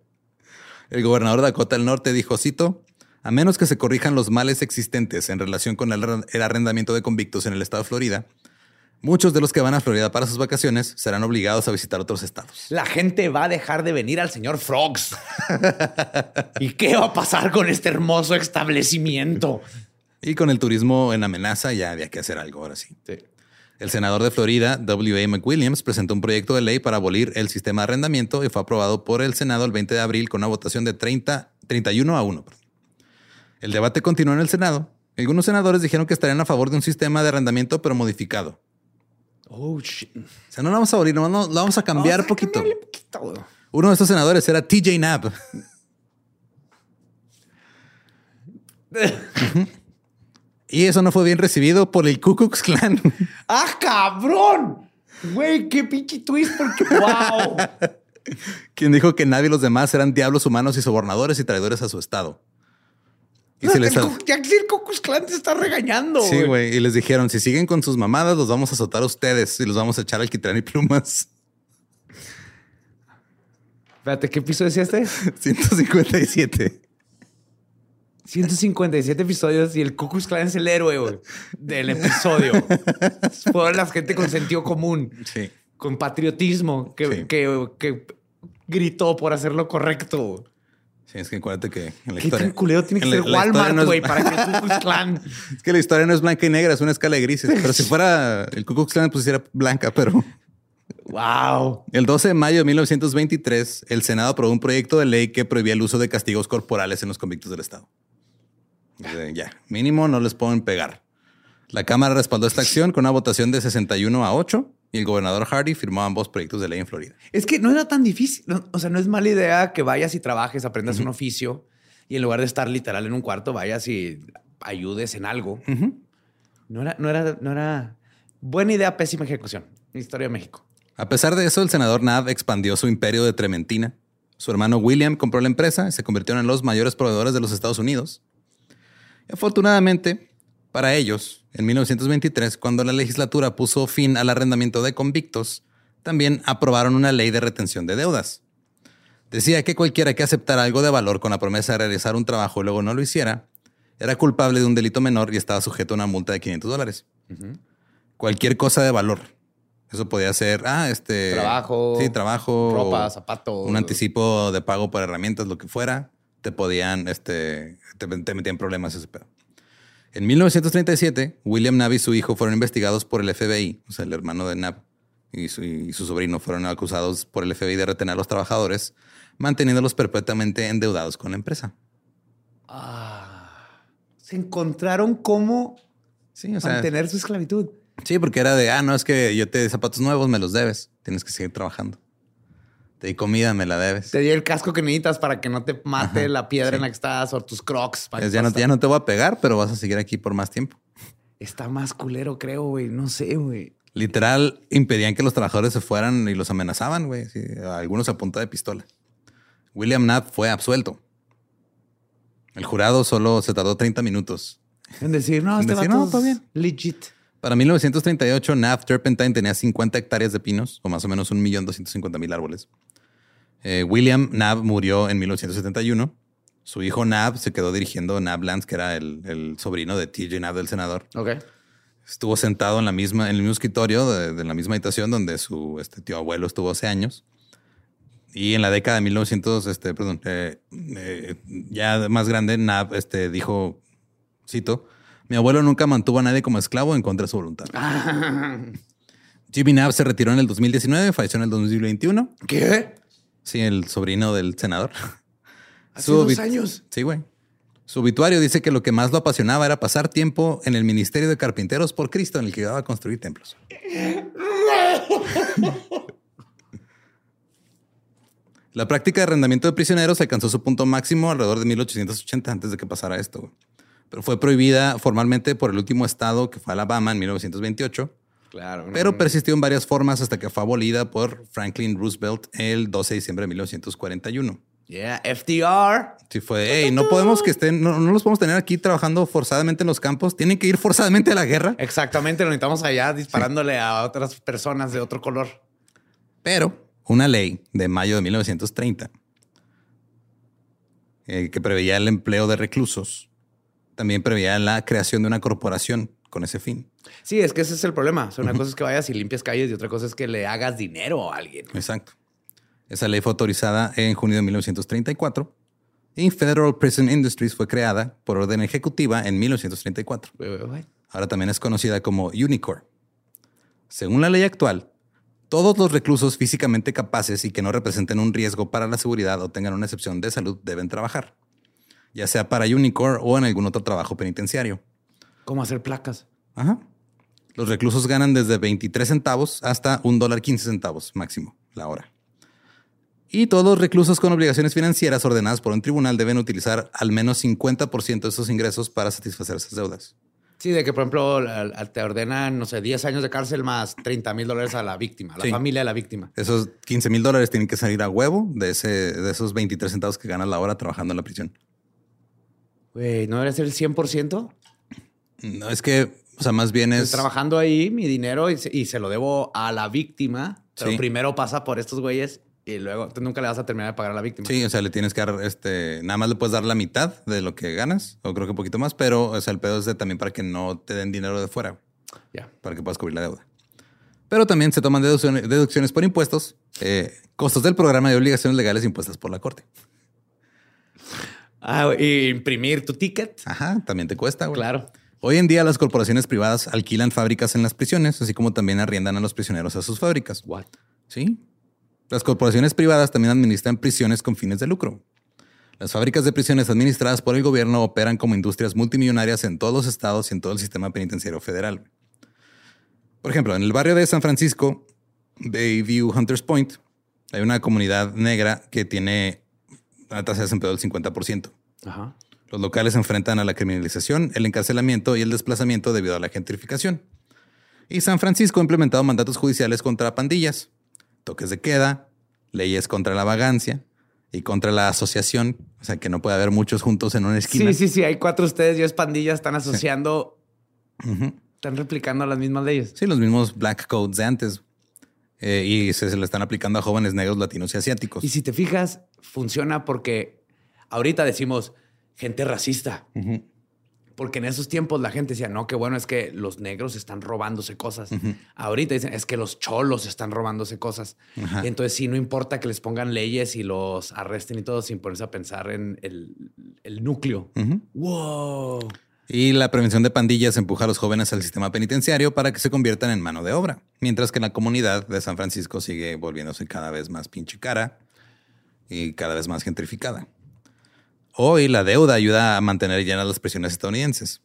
El gobernador de Dakota del Norte dijo, cito, a menos que se corrijan los males existentes en relación con el arrendamiento de convictos en el estado de Florida, muchos de los que van a Florida para sus vacaciones serán obligados a visitar otros estados. La gente va a dejar de venir al señor Frogs. ¿Y qué va a pasar con este hermoso establecimiento? Y con el turismo en amenaza ya había que hacer algo ahora sí. Sí. El senador de Florida, W.A. McWilliams, presentó un proyecto de ley para abolir el sistema de arrendamiento y fue aprobado por el Senado el 20 de abril con una votación de 30, 31 a 1. perdón. El debate continuó en el Senado. Algunos senadores dijeron que estarían a favor de un sistema de arrendamiento, pero modificado. Oh, shit. O sea, no lo vamos a abolir, lo vamos a cambiar Vamos a poquito. Uno de estos senadores era TJ Knapp. [LAUGHS] y eso no fue bien recibido por el Ku Klux Klan. ¡Ah, cabrón! Güey, qué pinche twist, porque wow. [LAUGHS] quien dijo que nadie y los demás eran diablos humanos y sobornadores y traidores a su estado. Y se les, el, ya que el Klux Klan te está regañando. sí, güey. Y les dijeron, si siguen con sus mamadas, los vamos a azotar a ustedes y los vamos a echar al quitrán y plumas. Espérate, ¿qué piso decía este? [LAUGHS] 157. 157 episodios y el Ku Klux Klan es el héroe del episodio. [LAUGHS] Fueron la gente con sentido común. Sí. con patriotismo que, Sí. que, que gritó por hacer lo correcto. Sí, es que acuérdate que en la ¿Qué historia. tan culero tiene que ser la Walmart, no güey, para que el [LAUGHS] Ku Klux Klan... Es que la historia no es blanca y negra, es una escala de grises. Pero si fuera el Ku Klux Klan, pues era blanca, pero. ¡Wow! El 12 de mayo de 1923, el Senado aprobó un proyecto de ley que prohibía el uso de castigos corporales en los convictos del Estado. Ya, mínimo no les pueden pegar. La Cámara respaldó esta acción con una votación de 61 a 8 y el gobernador Hardy firmó ambos proyectos de ley en Florida. Es que no era tan difícil. o sea, no es mala idea que vayas y trabajes, aprendas un oficio y en lugar de estar literal en un cuarto, vayas y ayudes en algo. No era, no era, no era buena idea, pésima ejecución. Historia de México. A pesar de eso, el senador Nav expandió su imperio de Trementina. Su hermano William compró la empresa y se convirtieron en los mayores proveedores de los Estados Unidos. Y afortunadamente, para ellos, en 1923, cuando la legislatura puso fin al arrendamiento de convictos, también aprobaron una ley de retención de deudas. Decía que cualquiera que aceptara algo de valor con la promesa de realizar un trabajo y luego no lo hiciera, era culpable de un delito menor y estaba sujeto a una multa de 500 dólares. Cualquier cosa de valor. Eso podía ser, ah, este... Trabajo, Sí, trabajo. ropa, zapatos. Un anticipo de pago por herramientas, lo que fuera. Te podían, este... Te, te metían problemas ese pedo. En 1937, William Nab y su hijo fueron investigados por el FBI, o sea, el hermano de Nab y su, y su sobrino fueron acusados por el FBI de retener a los trabajadores, manteniéndolos perpetuamente endeudados con la empresa. Ah, se encontraron cómo Sí, o sea, mantener su esclavitud. sí, porque era de, ah, no, es que yo te di zapatos nuevos, me los debes, tienes que seguir trabajando. Te di comida, me la debes. Te di el casco que necesitas para que no te mate Ajá, la piedra sí. en la que estás o tus crocs. para Es, que ya, no, ya no te voy a pegar, pero vas a seguir aquí por más tiempo. Está más culero, creo, güey. No sé, güey. Literal, impedían que los trabajadores se fueran y los amenazaban, güey. sí, algunos a punta de pistola. William Knapp fue absuelto. El jurado solo se tardó 30 minutos. En decir, no, En este decir, no, todo bien. legit. Para 1938, Knapp Turpentine tenía 50 hectáreas de pinos, o más o menos 1.250.000 árboles. Eh, William Knapp murió en 1971. Su hijo Knapp se quedó dirigiendo Knapplands, que era el, el sobrino de TJ Knapp, del senador. Ok. Estuvo sentado en la misma, en el mismo escritorio de, de la misma habitación donde su este, tío abuelo estuvo hace años. Y en la década de 1900, este, perdón, eh, eh, ya más grande, Nab este, dijo, cito, mi abuelo nunca mantuvo a nadie como esclavo en contra de su voluntad. [LAUGHS] Jimmy Nab se retiró en el 2019, falleció en el 2021. ¿Qué? Sí, el sobrino del senador. [LAUGHS] Hace dos años. Sí, güey. Su obituario dice que lo que más lo apasionaba era pasar tiempo en el Ministerio de Carpinteros por Cristo, en el que ayudaba a construir templos. [LAUGHS] La práctica de arrendamiento de prisioneros alcanzó su punto máximo alrededor de 1880 antes de que pasara esto. Pero fue prohibida formalmente por el último estado que fue Alabama en 1928, Claro. pero persistió en varias formas hasta que fue abolida por Franklin Roosevelt el 12 de diciembre de 1941. Yeah, FDR. Sí, fue, hey, no podemos que estén, no, no los podemos tener aquí trabajando forzadamente en los campos, tienen que ir forzadamente a la guerra. Exactamente, lo necesitamos allá disparándole a otras personas de otro color. Pero una ley de mayo de 1930 eh, que preveía el empleo de reclusos también preveía la creación de una corporación con ese fin. Sí, es que ese es el problema. O sea, una cosa es que vayas y limpias calles y otra cosa es que le hagas dinero a alguien. Exacto. Esa ley fue autorizada en junio de 1934 y Federal Prison Industries fue creada por orden ejecutiva en 1934. Güey, güey, güey. Ahora también es conocida como Unicorn. Según la ley actual, todos los reclusos físicamente capaces y que no representen un riesgo para la seguridad o tengan una excepción de salud deben trabajar, ya sea para Unicorn o en algún otro trabajo penitenciario. ¿Cómo hacer placas? Ajá. Los reclusos ganan desde 23 centavos hasta un dólar 15 centavos máximo la hora. Y todos los reclusos con obligaciones financieras ordenadas por un tribunal deben utilizar al menos 50% de esos ingresos para satisfacer esas deudas. Sí, de que, por ejemplo, te ordenan, no sé, 10 años de cárcel más 30 mil dólares a la víctima, a la Sí. familia de la víctima. Esos 15 mil dólares tienen que salir a huevo de, ese, de esos 23 centavos que ganas la hora trabajando en la prisión. Güey, ¿no debería ser el 100%? No, es que, o sea, más bien Estoy es... trabajando ahí mi dinero y se, y se lo debo a la víctima, pero Sí. primero pasa por estos güeyes y luego tú nunca le vas a terminar de pagar a la víctima. Sí, o sea, le tienes que dar, este, nada más le puedes dar la mitad de lo que ganas, o creo que un poquito más, pero, o sea, el pedo es de también para que no te den dinero de fuera, Ya. para que puedas cubrir la deuda. Pero también se toman deducciones, deducciones por impuestos, eh, costos del programa y obligaciones legales impuestas por la corte. Ah, y imprimir tu ticket. Ajá, también te cuesta, güey. Claro. Hoy en día las corporaciones privadas alquilan fábricas en las prisiones, así como también arriendan a los prisioneros a sus fábricas. What? Sí. Las corporaciones privadas también administran prisiones con fines de lucro. Las fábricas de prisiones administradas por el gobierno operan como industrias multimillonarias en todos los estados y en todo el sistema penitenciario federal. Por ejemplo, en el barrio de San Francisco, Bayview Hunters Point, hay una comunidad negra que tiene una tasa de desempleo del 50%. Ajá. Los locales se enfrentan a la criminalización, el encarcelamiento y el desplazamiento debido a la gentrificación. Y San Francisco ha implementado mandatos judiciales contra pandillas, toques de queda, leyes contra la vagancia y contra la asociación. O sea, que no puede haber muchos juntos en una esquina. Sí, sí, sí. Hay cuatro ustedes, es pandillas, están asociando, están replicando las mismas leyes. Sí, los mismos black codes de antes. Eh, y se, se le están aplicando a jóvenes negros, latinos y asiáticos. Y si te fijas, funciona porque ahorita decimos gente racista. Porque en esos tiempos la gente decía, no, qué bueno es que los negros están robándose cosas. Ahorita dicen, es que los cholos están robándose cosas. Ajá. Y entonces sí, no importa que les pongan leyes y los arresten y todo sin ponerse a pensar en el, el núcleo. ¡Wow! Y la prevención de pandillas empuja a los jóvenes al sistema penitenciario para que se conviertan en mano de obra, mientras que la comunidad de San Francisco sigue volviéndose cada vez más pinche cara y cada vez más gentrificada. Hoy la deuda ayuda a mantener llenas las prisiones estadounidenses.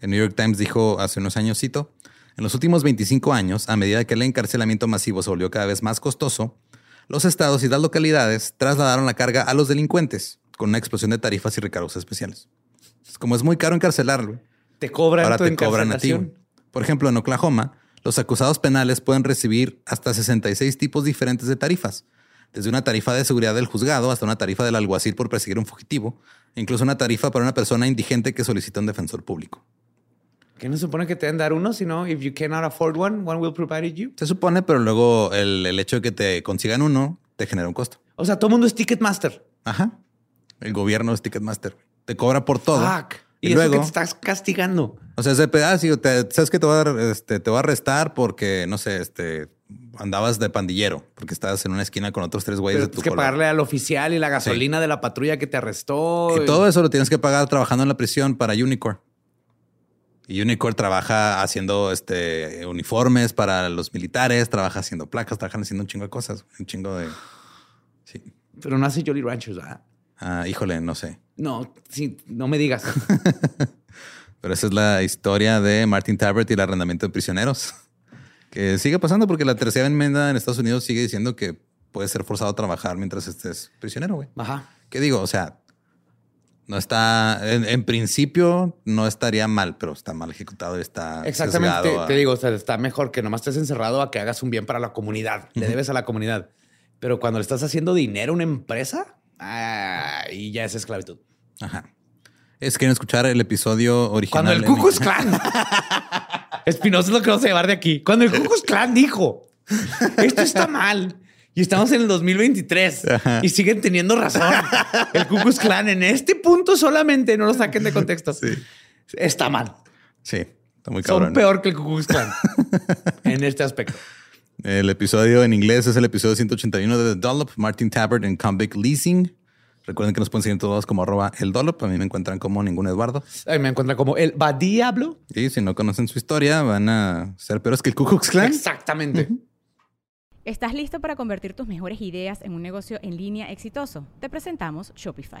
El New York Times dijo hace unos años, cito, en los últimos 25 años, a medida que el encarcelamiento masivo se volvió cada vez más costoso, los estados y las localidades trasladaron la carga a los delincuentes con una explosión de tarifas y recargos especiales. Es como es muy caro encarcelarlo. Te cobran Ahora te cobran a ti. Por ejemplo, en Oklahoma, los acusados penales pueden recibir hasta 66 tipos diferentes de tarifas, desde una tarifa de seguridad del juzgado hasta una tarifa del alguacil por perseguir a un fugitivo, e incluso una tarifa para una persona indigente que solicita un defensor público. Que no se supone que te deben dar uno, sino if you cannot afford one, one will provide it you. Se supone, pero luego el, el hecho de que te consigan uno te genera un costo. O sea, todo el mundo es Ticketmaster. Ajá. El gobierno es Ticketmaster. Te cobra por todo. Fuck. Y, Y, eso luego, que te estás castigando. o sea, ese pedazo, te, sabes que te va, a, este, te va a arrestar porque, no sé, este, andabas de pandillero, porque estabas en una esquina con otros tres güeyes Pero de tu tienes que color. pagarle al oficial y la gasolina de la patrulla que te arrestó. Y todo eso lo tienes que pagar trabajando en la prisión para Unicorn. Y Unicorn trabaja haciendo este uniformes para los militares, trabaja haciendo placas, trabaja haciendo un chingo de cosas, un chingo de. Sí. Pero no hace Jolly Ranchers, ¿verdad? Ah, híjole, no sé. No, sí, no me digas. [LAUGHS] Pero esa es la historia de Martin Tabbert y el arrendamiento de prisioneros. Que sigue pasando porque la tercera enmienda en Estados Unidos sigue diciendo que puedes ser forzado a trabajar mientras estés prisionero, güey. Ajá. ¿Qué digo? O sea, no está, en, en principio no estaría mal, pero está mal ejecutado y está Exactamente. Te, a- te digo, o sea, está mejor que nomás estés encerrado a que hagas un bien para la comunidad. Le debes a la comunidad. Pero cuando le estás haciendo dinero a una empresa, y ya es esclavitud. Ajá. Es quieren escuchar el episodio original. Cuando el Klux Klan. [LAUGHS] Espinosa es lo que vamos a llevar de aquí. Cuando el Ku Klux Klan dijo, esto está mal. Y estamos en el 2023 Ajá. y siguen teniendo razón. El Ku Klux Klan en este punto solamente, no lo saquen de contexto. Está mal. Sí, está muy cabrón. Son peor que el Ku Klux Klan en este aspecto. El episodio en inglés es el episodio 181 de The Dollop, Martin Tabbert en Convict Leasing. Recuerden que nos pueden seguir todos como arroba el Dollop. A mí me encuentran como ningún Eduardo. Ahí me encuentra como el va diablo. Y si no conocen su historia, van a ser peores que el Ku Klux Klan. Exactamente. ¿Estás listo para convertir tus mejores ideas en un negocio en línea exitoso? Te presentamos Shopify.